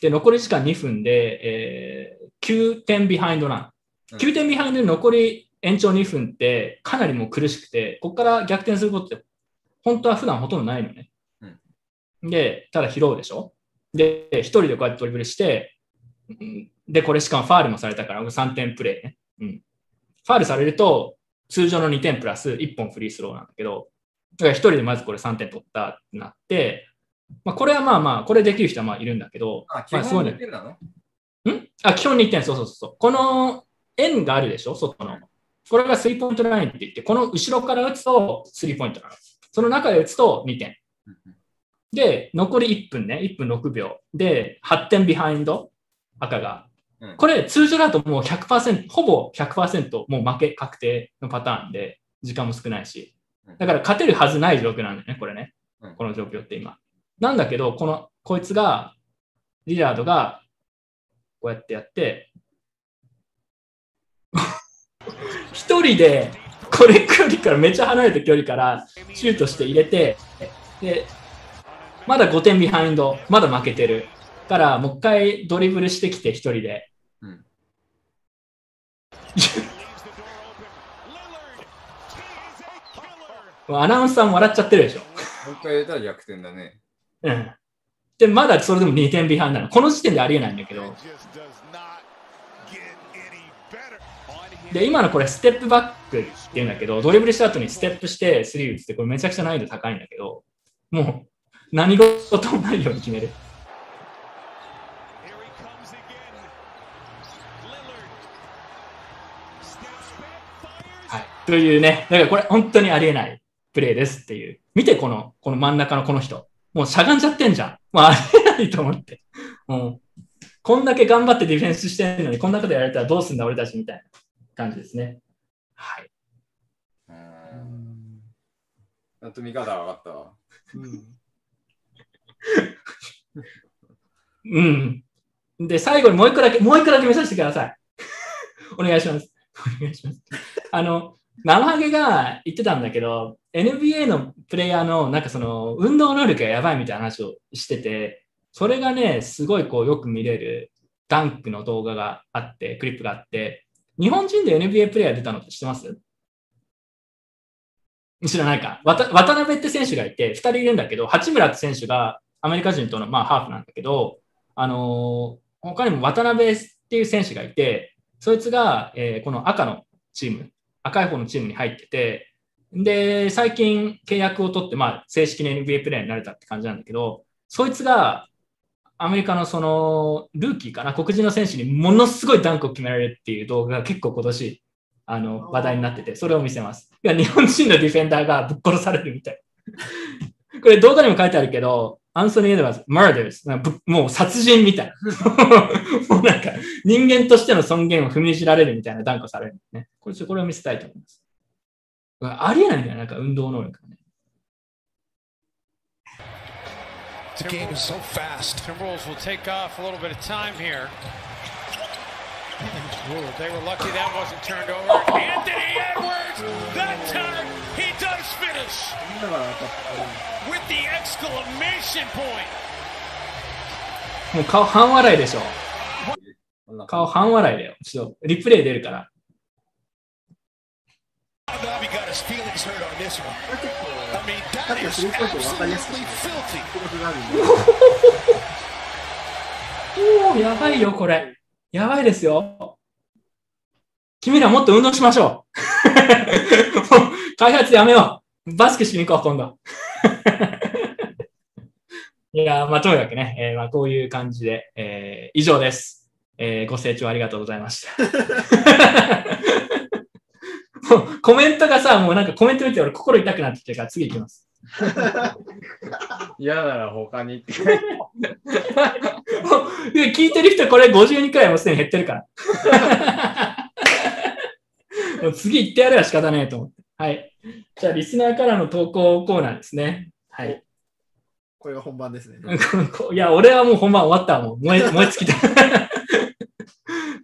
で、残り時間2分で、えー9点ビハインドラン。うん9点ビハインドで残り延長2分ってかなりもう苦しくて、ここから逆転することって本当は普段ほとんどないのね。で、ただ拾うでしょ？で、一人でこうやってドリブルして、うんで、これしかもファールもされたから、3点プレーね。うん。ファールされると、通常の2点プラス1本フリースローなんだけど、だから一人でまずこれ3点取ったってなって、まあ、これはまあまあ、これできる人はまあいるんだけど、あ、基本いね。2点なの？ん？あ、基本2点、そうそうそうそう。この円があるでしょ、外の。これがスリーポイントラインって言って、この後ろから打つとスリーポイントなの。その中で打つと2点。で、残り1分ね、1分6秒。で、8点ビハインド、赤が。うんこれ、通常だともう100%、ほぼ100%もう負け確定のパターンで、時間も少ないし。だから勝てるはずない状況なんだよね、これねうん。この状況って今。なんだけど、この、こいつが、リラードが、こうやってやって、一人で、これ距離からめっちゃ離れた距離からシュートして入れて、で、まだ5点ビハインド、まだ負けてる。から、もう一回ドリブルしてきて、一人で。うん アナウンサーも笑っちゃってるでしょ。もう一回入れたら逆転だね。うん。で、まだそれでも2点ビハインドなの。この時点でありえないんだけど。で、今のこれステップバックっていうんだけど、ドリブルした後にステップしてスリー打つって、これめちゃくちゃ難易度高いんだけど、もう何事もないように決める。はい。というね、だからこれ本当にありえないプレーですっていう。見て、この、この真ん中のこの人。もうしゃがんじゃってんじゃん。もうありえないと思って。もう、こんだけ頑張ってディフェンスしてんのに、こんなことやられたらどうすんだ俺たちみたいな感じですね。はい。う。うんんちゃんと見方が分かったわ。うん。で、最後にもう一個だけ、もう一個だけ見させてください。お願いします。お願いします。あの、生ハゲが言ってたんだけど、NBA のプレイヤーの、なんかその、運動能力がやばいみたいな話をしてて、それがね、すごいこう、よく見れるダンクの動画があって、クリップがあって、日本人で NBA プレイヤー出たのって知ってます？知らないか。渡辺って選手がいて、2人いるんだけど、八村って選手がアメリカ人との、まあ、ハーフなんだけど、あのー他にも渡辺っていう選手がいて、そいつが、えーこの赤のチーム、赤い方のチームに入ってて、で、最近契約を取って、まあ、正式に NBA プレイヤーになれたって感じなんだけど、そいつが、アメリカのその、ルーキーかな、黒人の選手にものすごいダンクを決められるっていう動画が結構今年、あの、話題になってて、それを見せます。いや、日本人のディフェンダーがぶっ殺されるみたい。これ動画にも書いてあるけど、アンソニー・エドワーズ、murders もう殺人みたい。もうなんか、人間としての尊厳を踏みにじられるみたいな断固される、ね。これ、これを見せたいと思います。ありえないんだよ、なんか運動能力がね。The game is so fast. Timberwolves will take off a little bit of time here. Ooh, they were lucky that wasn't turned over. Anthony Edwards, that time he does finish だからやっぱ with the exclamation point. もう顔半笑いでしょ。こんな顔半笑いだよ。ちょっと、リプレイ出るから。 さっきのスリーポイント分かりやすくおー、やばいよ、これ。やばいですよ。君らもっと運動しましょう。開発やめよう。バスケしに行こう、今度。いやー、まあ、とにかくね、えーまあ、こういう感じで、えー以上です、えーご清聴ありがとうございました。コメントがさ、もうなんかコメント見て俺心痛くなってきてるから次行きます。嫌なら他に聞いてる人これ52くらいもうすでに減ってるから。もう次行ってやれば仕方ねえと思って。はい。じゃあ、リスナーからの投稿コーナーですね。はい。これが本番ですね。いや、俺はもう本番終わったわもう燃え燃え尽きた。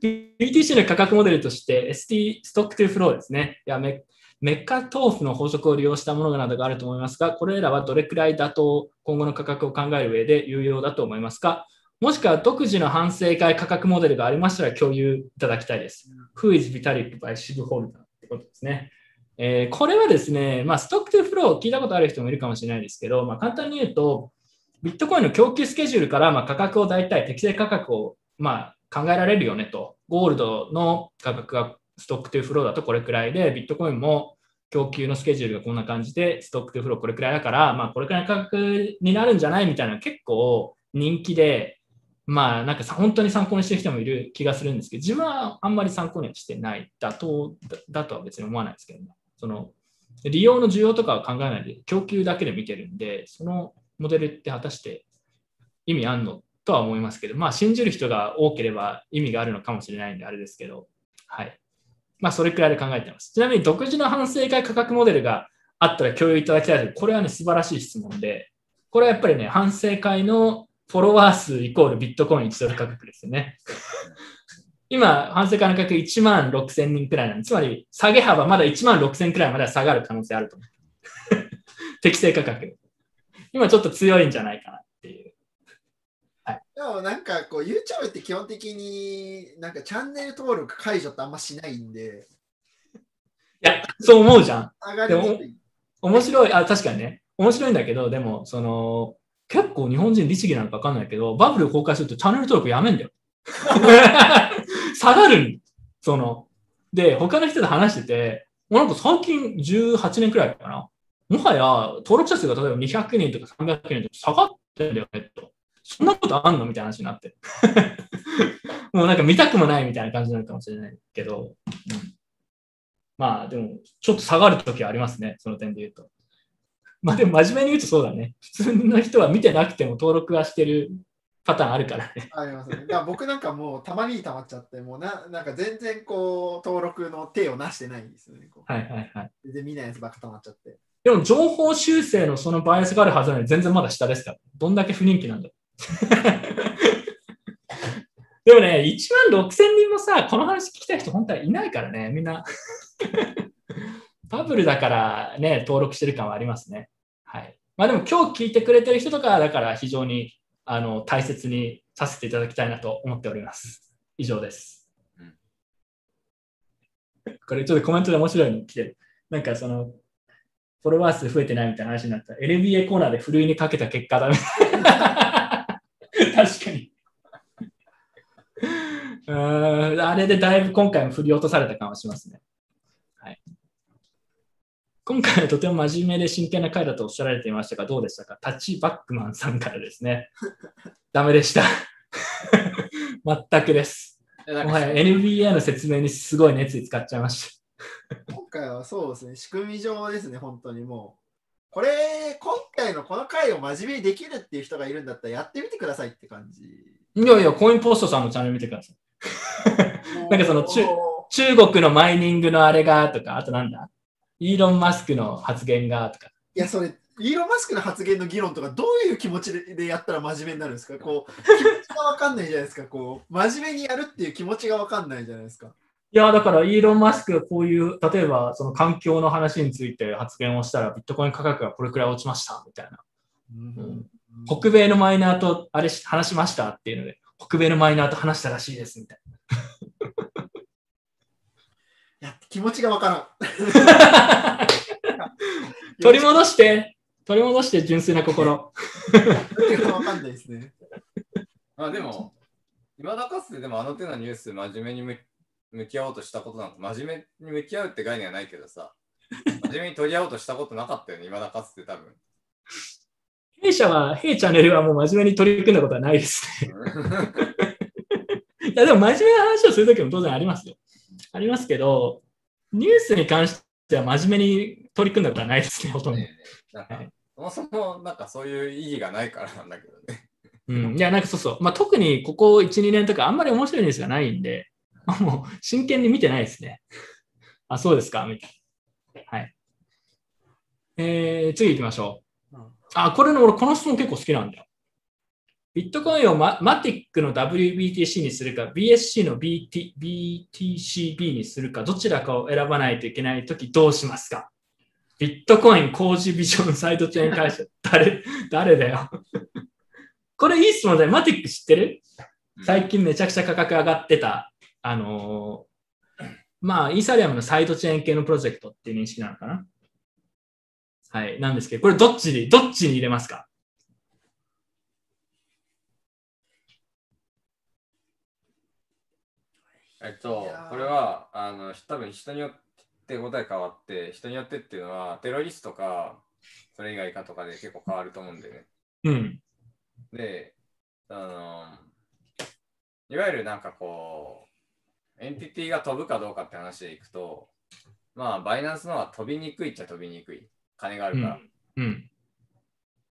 BTC の価格モデルとして ST stock to flow ですね。やメメトカーフの法則を利用したものなどがあると思いますが、これらはどれくらい妥当、今後の価格を考える上で有用だと思いますか？もしくは独自の反省会価格モデルがありましたら共有いただきたいです。Who is Vitalik by Shiv Holder ってことですね。えーこれはですね、まあ、 stock to flow を聞いたことある人もいるかもしれないですけど、まあ、簡単に言うと、ビットコインの供給スケジュールからま価格を大体適正価格をま考えられるよねと。ゴールドの価格が stock to flow だとこれくらいで、ビットコインも供給のスケジュールがこんな感じで、 stock to flow これくらいだから、まあこれくらいの価格になるんじゃないみたいな結構人気で、まあなんかさ本当に参考にしてる人もいる気がするんですけど、自分はあんまり参考にはしてない。妥当だとは別に思わないですけどね。その利用の需要とかは考えないで、供給だけで見てるんで、そのモデルって果たして意味あんのとは思いますけど、まあ、信じる人が多ければ意味があるのかもしれないんで、あれですけど、はい。まあ、それくらいで考えてます。ちなみに、独自の反省会価格モデルがあったら共有いただきたいですこれはね、素晴らしい質問で、これはやっぱりね、反省会のフォロワー数イコールビットコイン1ドル価格ですよね。今、反省会の価格1万6000人くらいなんで、つまり下げ幅まだ1万6000くらいまでは下がる可能性あると思う。適正価格。今ちょっと強いんじゃないかな。でもなんかこう YouTube って基本的になんかチャンネル登録解除ってあんましないんで、いや、そう思うじゃん。上がりにくい。面白い、あ、確かにね。面白いんだけど、でも、その、結構日本人律儀なのか分かんないけど、バブル崩壊するとチャンネル登録やめんだよ。下がるんその、で、他の人と話してて、もうなんか最近18年くらいかな。もはや登録者数が例えば200人とか300人とか下がってんだよねと。そんなことあんの？みたいな話になって。もうなんか見たくもないみたいな感じなのかもしれないけど。うんまあでも、ちょっと下がるときはありますね、その点で言うと。まあでも真面目に言うとそうだね。普通の人は見てなくても登録はしてるパターンあるからね。ありますね。だから僕なんかもうたまりにたまっちゃって、もうななんか全然こう登録の手をなしてないんですよね。はいはいはい。全然見ないやつばっかたまっちゃって。でも情報修正のそのバイアスがあるはずなのに全然まだ下ですから。どんだけ不人気なんだ。でもね、1万6000人もさ、この話聞きたい人本当はいないからね、みんな。バブルだからね、登録してる感はありますね。はい。まあでも今日聞いてくれてる人とかはだから非常にあの大切にさせていただきたいなと思っております。以上です。これちょっとコメントで面白いの来てる。なんかその、フォロワー数増えてないみたいな話になったら、NBA コーナーでふるいにかけた結果だめ。確かに。うーんあれでだいぶ今回も振り落とされた感はしますね。はい、今回はとても真面目で真剣な回だとおっしゃられていましたが、どうでしたか？タッチバックマンさんからですね。ダメでした。全くです。はや NBA の説明にすごい熱意使っちゃいました。今回はそうですね、仕組み上ですね、本当にもう。これ、今回のこの回を真面目にできるっていう人がいるんだったらやってみてくださいって感じ。いやいや、コインポストさんのチャンネル見てください。なんかその中国のマイニングのあれがとか、あとなんだ？イーロン・マスクの発言がとか。ういや、それ、イーロン・マスクの発言の議論とか、どういう気持ちででやったら真面目になるんですか？こう、気持ちがわかんないじゃないですか。こう、真面目にやるっていう気持ちがわかんないじゃないですか。いや、だからイーロン・マスクがこういう、例えばその環境の話について発言をしたら、ビットコイン価格がこれくらい落ちましたみたいな。うん北米のマイナーとあれし話しましたっていうので、北米のマイナーと話したらしいですみたい いや、気持ちがわからん。な。取り戻して、取り戻して純粋な心。わかんないですね。まあでも、今だかつてでもあの手のニュース真面目に向向き合おうとしたことなんか、真面目に向き合うって概念はないけどさ、真面目に取り合おうとしたことなかったよね、今だかつて多分。弊社は、弊チャンネルはもう真面目に取り組んだことはないですね。いや、でも真面目な話をするときも当然ありますよ。ありますけど、ニュースに関しては真面目に取り組んだことはないですね、ほとんど。ねそもそもなんかそういう意義がないからなんだけどね。うん、いや、なんかそうそう。まあ、特にここ1、2年とかあんまり面白いニュースがないんで、もう真剣に見てないですね。あ、そうですか？みたいな。はい。えー、次行きましょううん。あ、これの俺この質問結構好きなんだよ。ビットコインをママティックの WBTC にするか、BSC の BT BTCB にするか、どちらかを選ばないといけないときどうしますか？ビットコイン工事ビジョンサイドチェーン会社、誰、誰だよ。これいい質問だよ。マティック知ってる？最近めちゃくちゃ価格上がってた、あのーまあ、イーサリアムのサイドチェーン系のプロジェクトっていう認識なのかな？はい、なんですけど、これどっちに、どっちに入れますか？えっとこれは、あの、多分人によって答え変わって、人によってっていうのは、テロリストか、それ以外かとかで結構変わると思うんだよね。うん。で、あの、いわゆるなんかこう、エンティティが飛ぶかどうかって話でいくと、まあ、バイナンスの方が飛びにくいっちゃ飛びにくい。金があるから。うん。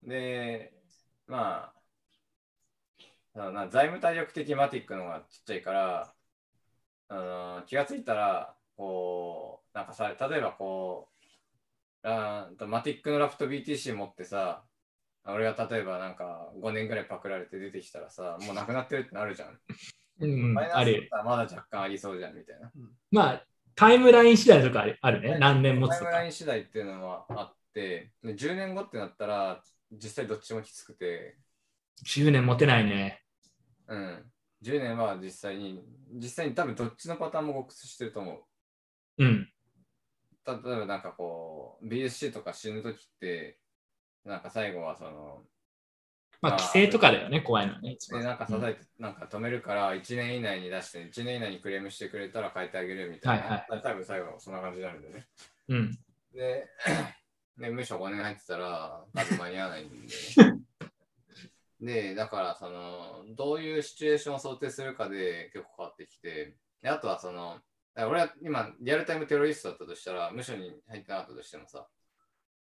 で、まあ、な財務体力的マティックの方がちっちゃいから、あの気がついたら、こう、なんかさ、例えばこう、あーとマティックのラプト BTC 持ってさ、俺が例えばなんか5年ぐらいパクられて出てきたらさ、もうなくなってるってなるじゃん。うん、バイナンスだっある。たらまだ若干ありそうじゃんみたいな。まあ、タイムライン次第とかあるあるね。何年持つとかタイムライ。ン次第っていうのはあって、で10年後ってなったら、実際どっちもきつくて、10年持てないね。うん。10年は実際に、実際に多分どっちのパターンも極してると思う。うん。例えばなんかこう、BSC とか死ぬときって、なんか最後はその、まあ、まあ規制とかだよね、怖いのはね。一で、番なんか支えて、なんか止めるから1年以内に出して、1年以内にクレームしてくれたら変えてあげるみたいな。はい多分最後そんな感じになるんだよね。うん。で、でむしろ5年入ってたら、多分間に合わないんで、ね。で、だから、その、どういうシチュエーションを想定するかで結構変わってきて、であとはその、俺は今、リアルタイムテロリストだったとしたら、無所に入ってなかったとしてもさ、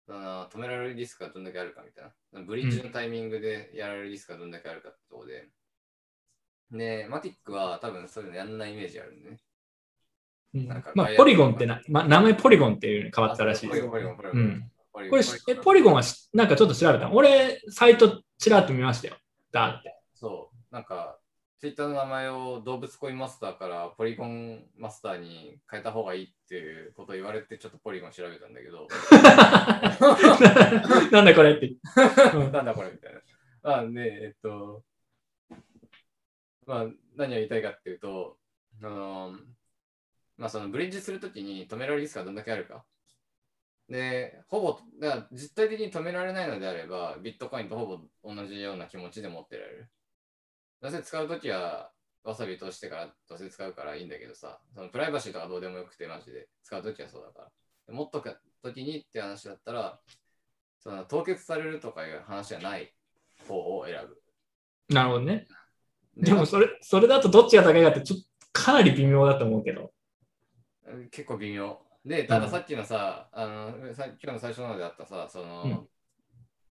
その止められるリスクがどんだけあるかみたいな。ブリッジのタイミングでやられるリスクがどんだけあるかってとこで。で、マティックは多分そういうのやんないイメージあるんでね。うんなんかまあ、ポリゴンってな、まあ、名前ポリゴンっていうのに変わったらしいですポリゴン、ポリゴン、ポリゴン。うんポリゴンこれ、えポリゴンはしなんかちょっと調べたの俺、サイトちらっと見ましたよ。だって。そう、なんか、ツイッターの名前を動物コインマスターからポリゴンマスターに変えた方がいいっていうことを言われて、ちょっとポリゴン調べたんだけど、なんだこれって。うんなんだこれみたいな。まあ、で、えっと、まあ、何を言いたいかっていうと、あの、まあ、そのブリッジするときに止められるリスクがどんだけあるか。で、ほぼ、実体的に止められないのであれば、ビットコインとほぼ同じような気持ちで持ってられる。どうせ使うときは、わさび通してからどうせ使うからいいんだけどさ、そのプライバシーとかどうでもよくて、マジで。使うときはそうだから。で持っとくときにって話だったら、その凍結されるとかいう話じゃない方を選ぶ。なるほどね。ででもそれ、それだとどっちが高いかって、ちょっとかなり微妙だと思うけど。結構微妙。で、たださっきのさ、あのさ今日の最初の方であったさ、その、うん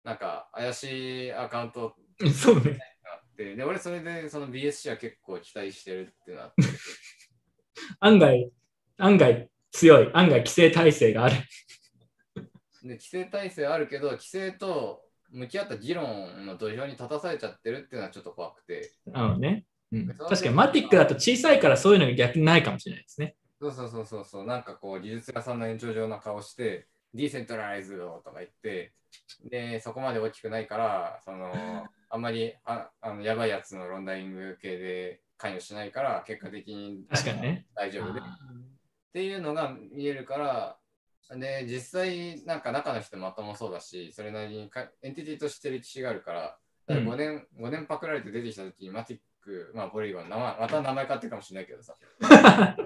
なんか怪しいアカウント そうね。って、で、俺それでその BSC は結構期待してるっていうのがあって、案外、案外強い、案外規制体制がある。で、規制体制あるけど、規制と向き合った議論の土俵に立たされちゃってるっていうのはちょっと怖くて、なのね。うん、確かにマティックだと小さいからそういうのが逆にないかもしれないですね。そうそうそうそうそう、なんかこう、技術屋さんの延長上な顔して、ディーセントライズをとか言って、で、そこまで大きくないから、その、あんまりああのやばいやつのロンダリング系で関与しないから、結果的に確かにね。大丈夫で。っていうのが見えるから、で、実際、なんか中の人まともそうだし、それなりにかエンティティとして歴史があるから、だから5年、5年パクられて出てきたときに、マティック、まあ、ポリゴン、名前また名前変わってるかもしれないけどさ、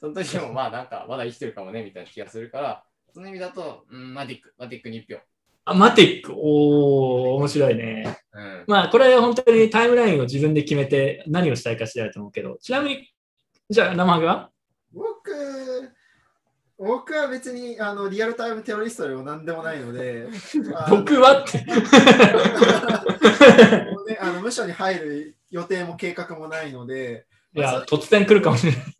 その時もまあなんかまだ生きてるかもねみたいな気がするから、その意味だと、うん、マティック、マティックに1票。あ、マティック、おー、面白いね。うん、まあ、これ本当にタイムラインを自分で決めて何をしたいか次第だと思うけど、ちなみに、じゃあ、生ハゲは？僕、僕は別にあのリアルタイムテロリストでも何でもないので、僕はって。ね、あの無所に入る予定も計画もないので、いや、突然来るかもしれない。そ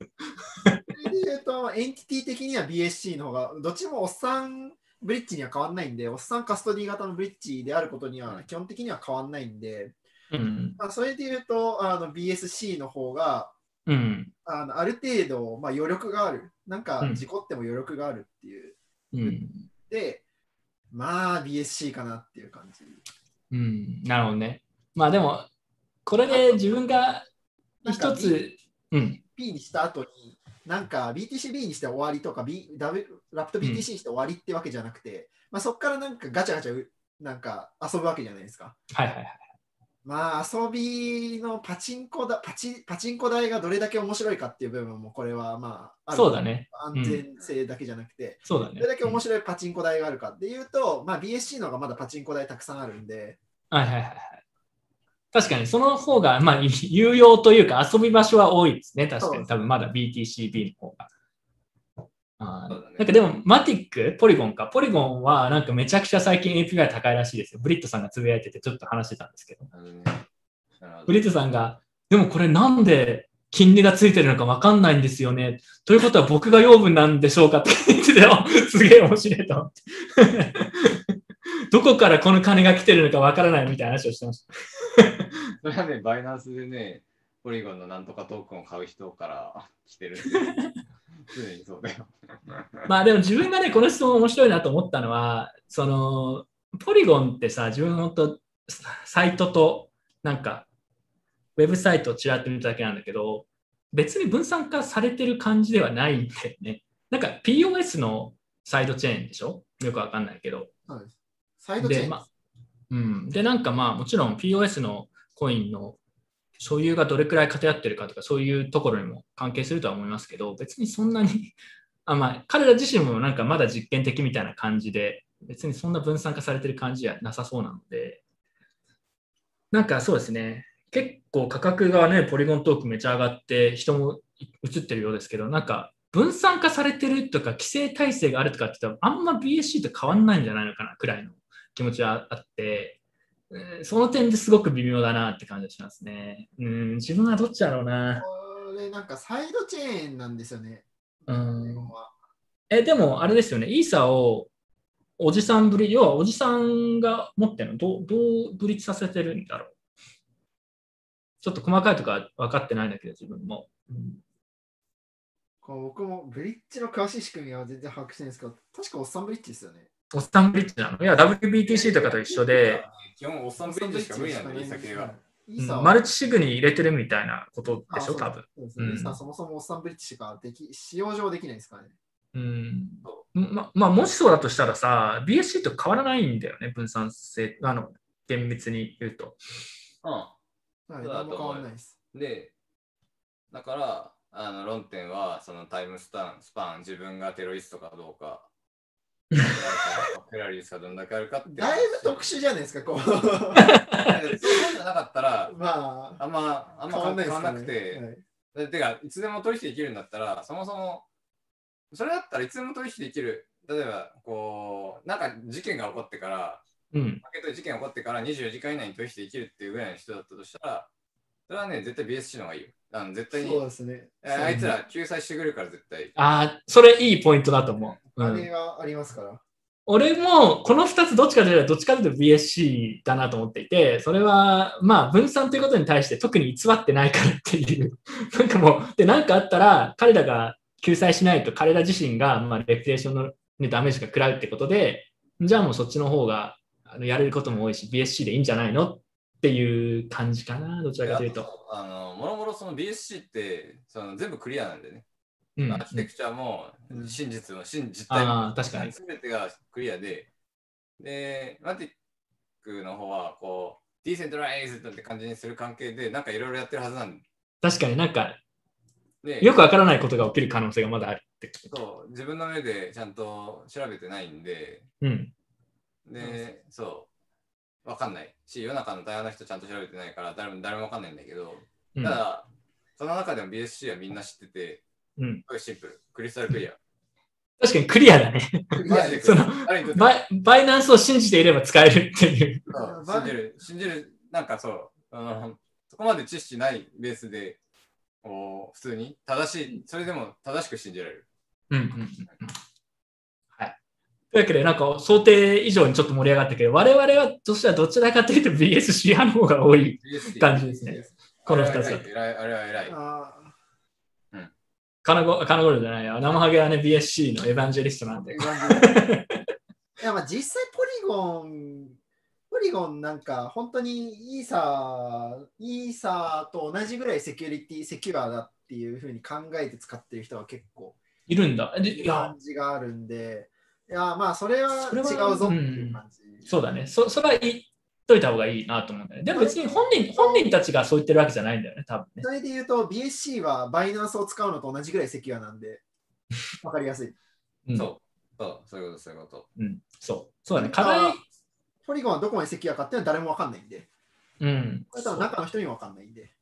れで言うと、エンティティ的には BSC の方が、どっちもおっさんブリッジには変わんないんで、おっさんカストディ型のブリッジであることには基本的には変わんないんで、うん。まあ、それで言うと、あの BSC の方が、うん。あのある程度、まあ、余力がある。なんかうん事故っても余力があるっていう。うん。で、まあ BSC かなっていう感じ。うん。なるほどね。まあでも、これで自分が一つ、うん。P にした後に、なんか BTCB にして終わりとか、B、W ラプト BTC にして終わりってわけじゃなくて、まあ、そこからなんかガチャガチャうなんか遊ぶわけじゃないですか。はいはいはい。まあ遊びのパチンコだパチパチンコ台がどれだけ面白いかっていう部分もこれはまあそうだね。安全性だけじゃなくて、そうだねどれ。だけ面白いパチンコ台があるかっていうと、まあ、BSC の方がまだパチンコ台たくさんあるんで、はいはいはいはい。確かにその方が、まあ、有用というか遊び場所は多いですね。確かに。多分まだ BTCB の方が。あねなんかでも、マティック、ポリゴンか。ポリゴンはなんかめちゃくちゃ最近 API 高いらしいですよ。ブリットさんがつぶやいててちょっと話してたんですけど。どブリットさんが、でもこれなんで金利がついてるのかわかんないんですよね。ということは僕が養分なんでしょうかって言ってて、あ すげえ面白いと思って。どこからこの金が来てるのかわからないみたいな話をしてました。それはね、バイナンスでね、ポリゴンのなんとかトークンを買う人から来てるんで、常にそうだよ。まあでも自分がね、この質問面白いなと思ったのは、その、ポリゴンってさ、自分本当サイトと、なんか、ウェブサイトをちらっと見ただけなんだけど、別に分散化されてる感じではないんだよね。なんか POS のサイドチェーンでしょ？よくわかんないけど。そうですサイドチェーで、ま、うん。で、なんかまあ、もちろん POS のコインの所有がどれくらい偏ってるかとか、そういうところにも関係するとは思いますけど、別にそんなに、あまあ、彼ら自身もなんかまだ実験的みたいな感じで、別にそんな分散化されてる感じはなさそうなので、なんかそうですね、結構価格がね、ポリゴントークめちゃ上がって、人も映ってるようですけど、なんか分散化されてるとか、規制体制があるとかって言ったら、あんま BSC と変わんないんじゃないのかなくらいの気持ちはあって、うんその点ですごく微妙だなって感じがしますね。うん、自分はどっちだろうな。これなんかサイドチェーンなんですよね。うんえ、でもあれですよね、イーサをおじさんぶり、要はおじさんが持ってるのどう、どうブリッジさせてるんだろう。ちょっと細かいとか分かってないんだけど、自分も。うんこう僕もブリッジの詳しい仕組みは全然把握してないんですけど、確かおっさんブリッジですよね。おっさんブリッジなの？いや、WBTC とかと一緒で、、基本おっさんブリッジしか無理なんだよ、いい酒が。うんイーサはマルチシグに入れてるみたいなことでしょ、あ多分。そうでそもそもおっさんブリッジしかでき使用上できないですからね。うんままあ、もしそうだとしたらさ、BSC と変わらないんだよね、分散性。あの、厳密に言うと。うんはい、変と思うわらないです。で、だから、あの論点は、そのタイムスタンスパン、自分がテロリストかどうか、フェラリスがどんだけあるかって。だいぶ特殊じゃないですか、こう。そういうのじゃなかったら、まあ、あんま、あんま変わんななくて、はいでてか、いつでも取引できるんだったら、そもそも、それだったらいつでも取引できる。例えば、こう、なんか事件が起こってから、うん。マーケットで事件が起こってから24時間以内に取引できるっていうぐらいの人だったとしたら、それはね、絶対 BSC の方がいいよ。あの絶対にそう、ですね。えーあいつら救済してくるから絶対。ああ、それいいポイントだと思う。うんあれはありますから。俺もこの2つどっちかというとどっちかというと BSC だなと思っていて、それはまあ分散ということに対して特に偽ってないからっていう。なんかもう、で、なんかあったら彼らが救済しないと彼ら自身がまあレピュテーションの、ね、ダメージが食らうってことで、じゃあもうそっちの方があのやれることも多いし BSC でいいんじゃないのっていう感じかな、どちらかというと。あの、もろもろその BSC ってその全部クリアなんでね。うんアーキテクチャもうん真実も真実態もあー確かに全てがクリアで、で、マティックの方はこう、ディーセントライズって感じにする関係で、なんかいろいろやってるはずなん確かになんかで、よくわからないことが起きる可能性がまだあるって。そう自分の目でちゃんと調べてないんで、うん。で、そう、わかんないし、世の中の大半の人ちゃんと調べてないから誰も誰もわかんないんだけど、うんただ、その中でも BSC はみんな知ってて、うん、すごいシンプル、クリスタルクリア。確かにクリアだね。そのバイバイナンスを信じていれば使えるっていう。信じる、信じる、なんかそう、あのそこまで知識ないベースで、こう普通に正しい、それでも正しく信じられる。うんうん。というわけで、なんか想定以上にちょっと盛り上がったけど、我々はとしてはどちらかというと BSC 派の方が多い感じですね。この2つだと。あれは偉い、あれは偉い。あカナゴカナゴルじゃないよ。生ハゲはね、BSC のエヴァンジェリストなんで。ーいやまあ実際ポリゴン、ポリゴンなんか本当にイーサー、イーサーと同じぐらいセキュリティ、セキュアだっていうふうに考えて使ってる人は結構いるんだ。でいや感、じがあるんで、いやまあそれはそれは違うぞっていう感じ。そうだね。そそれは言っといた方がいいなと思うんだよね。でも別に本人本人たちがそう言ってるわけじゃないんだよね、多分ね。それで言うと BSC はバイナンスを使うのと同じぐらいセキュアなんで、わかりやすい。うんそう、そう、そういうこと、そういうこと。うん、そう。そうだね。課題、ポリゴンはどこまでセキュアかっていうのは誰もわかんないんで、うん。これ多分中の人にもわかんないんで。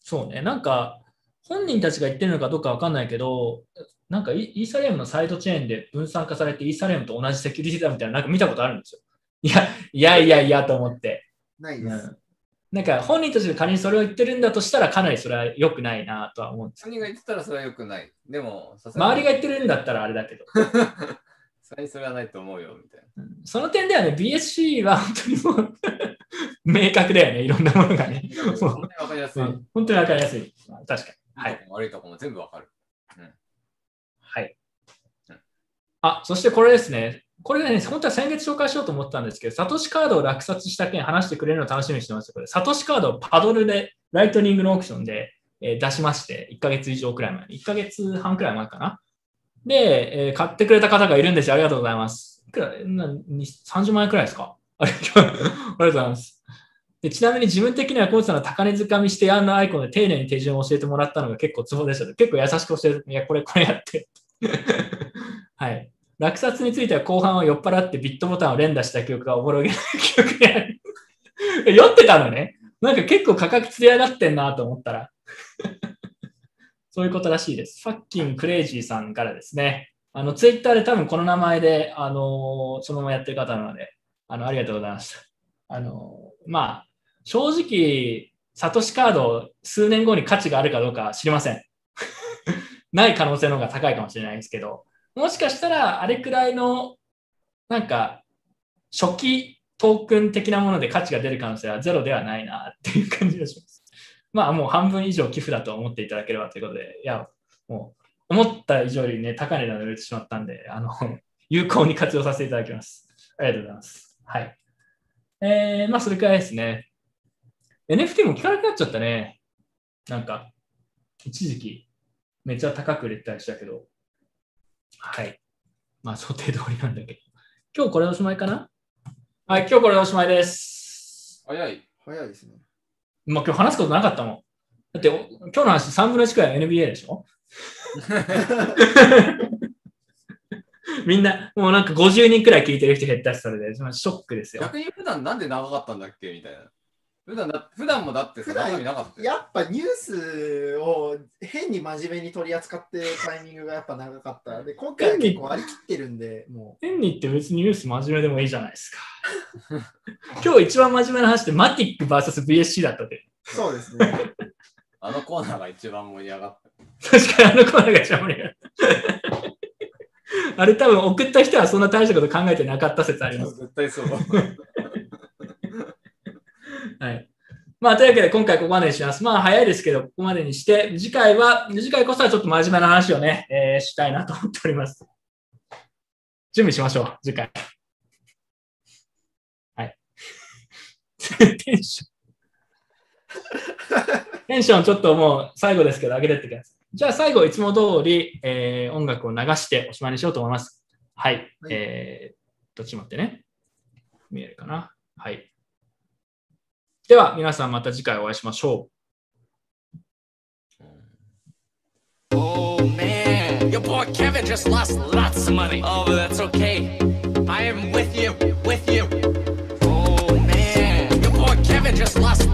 そうね。なんか、本人たちが言ってるのかどうかわかんないけど、なんかイイーサリアムのサイドチェーンで分散化されて、イーサリアムと同じセキュリティだみたいな、なんか見たことあるんですよ。いや、いやいやいやと思って。ないです。うん、なんか本人たちが仮にそれを言ってるんだとしたら、かなりそれは良くないなとは思うんです。本人が言ってたらそれは良くない。でも、周りが言ってるんだったらあれだけど。さすがにそれはないと思うよ、みたいな。うんその点ではね、BSC は本当にもう 明確だよね、いろんなものがね。も本当にわかりやすうい。うん本当にわかりやすい。まあ確かに。はい悪いとこも全部わかる。はいうん。あ、そしてこれですね。これね、本当は先月紹介しようと思ったんですけど、サトシカードを落札した件話してくれるのを楽しみにしてます。これ、サトシカードをパドルで、ライトニングのオークションで、えー出しまして、1ヶ月以上くらい前に、1ヶ月半くらい前かな。で、えー買ってくれた方がいるんですよ。ありがとうございます。いくらなに30万円くらいですか？ありがとうございます。でちなみに自分的にはコーチさんの高値掴みしてやんのアイコンでツ寧に手順を教えてもらったのが結構ツボでした。結構優しく教えて、いや、これ、これやって。はい。落札については後半は酔っ払ってビットボタンを連打した記憶がおぼろげな記憶にある。酔ってたのね。なんか結構価格つり上がってんなと思ったら。そういうことらしいです。 Fucking Crazy さんからですね。あの、ツイッターで多分この名前で、あのーそのままやってる方なので、あの、ありがとうございました。あのーまあ、正直、サトシカード数年後に価値があるかどうか知りません。ない可能性の方が高いかもしれないですけど、もしかしたらあれくらいの、なんか、初期トークン的なもので価値が出る可能性はゼロではないなっていう感じがします。まあもう半分以上寄付だと思っていただければということで、いや、もう思った以上よりね、高値で売れてしまったんで、あの、有効に活用させていただきます。ありがとうございます。はい。えー、まあそれくらいですね。NFT も聞かなくなっちゃったね。なんか、一時期、めっちゃ高く売れてたりしたけど、はい。まあ想定通りなんだけど。今日これおしまいかな？はい、今日これでおしまいです。早い。早いですね。まあ今日話すことなかったもん。だって、お今日の話3分の1くらい NBA でしょ？みんな、もうなんか50人くらい聞いてる人減ったし、それで、まあショックですよ。逆に普段なんで長かったんだっけ？みたいな。普段だ普段もだってさ、普段中身なかったよ。やっぱニュースを変に真面目に取り扱ってるタイミングがやっぱ長かった。で、今回は結構割り切ってるんで、も変に言って別にニュース真面目でもいいじゃないですか。今日一番真面目な話ってマティック VSBSC だったで。う、そうですね。あのコーナーが一番盛り上がった。確かにあのコーナーが一番盛り上がった。あれ多分送った人はそんな大したこと考えてなかった説あります。絶対そう。はい。まあ、というわけで今回ここまでにします。まあ、早いですけど、ここまでにして、次回は、次回こそはちょっと真面目な話をね、えーしたいなと思っております。準備しましょう、次回。はい。テンション。テンションちょっともう最後ですけど、上げてってください。じゃあ最後、いつも通り、えー音楽を流しておしまいにしようと思います。はい。はいえー、どっちも待ってね。見えるかなはい。では、皆さんまた次回お会いしましょう。Oh man, your boy Kevin just lost lots of money. Oh, but that's okay. I am with you, with you. Oh man, your boy Kevin just lost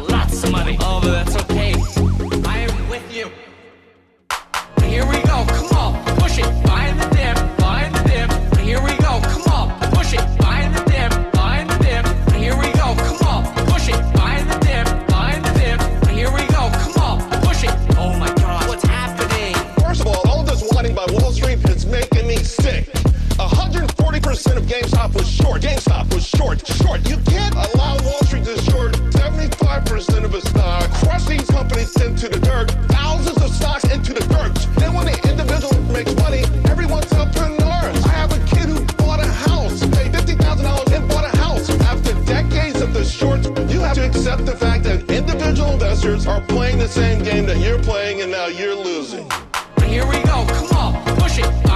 140% of GameStop was short. GameStop was short. Short. You can't allow Wall Street to short 75% of its stock, crush these companies into the dirt, thousands of stocks into the dirt. Then when the individual makes money, everyone's entrepreneurs. I have a kid who bought a house, paid $50,000 and bought a house. After decades of the shorts, you have to accept the fact that individual investors are playing the same game that you're playing and now you're losing. Here we go, come on, push it,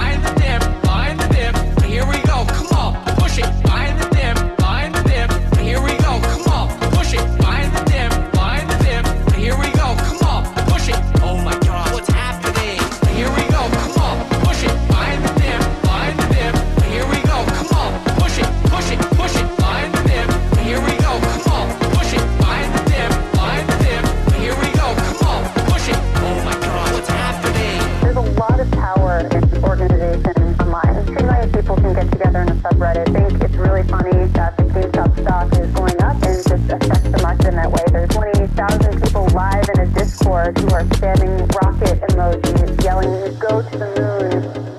together in a subreddit think it's really funny that the GameStop stock is going up and just affects the market in that way. There's 20,000 people live in a Discord who are spamming rocket emojis, yelling, go to the moon,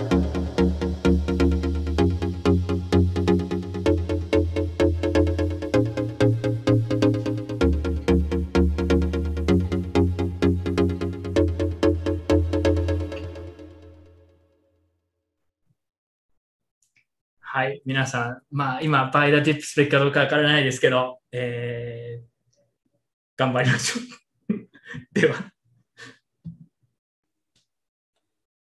はい、皆さん、まあ今、 buy the dip すべきかどうかわからないですけど、えー、頑張りましょう。では。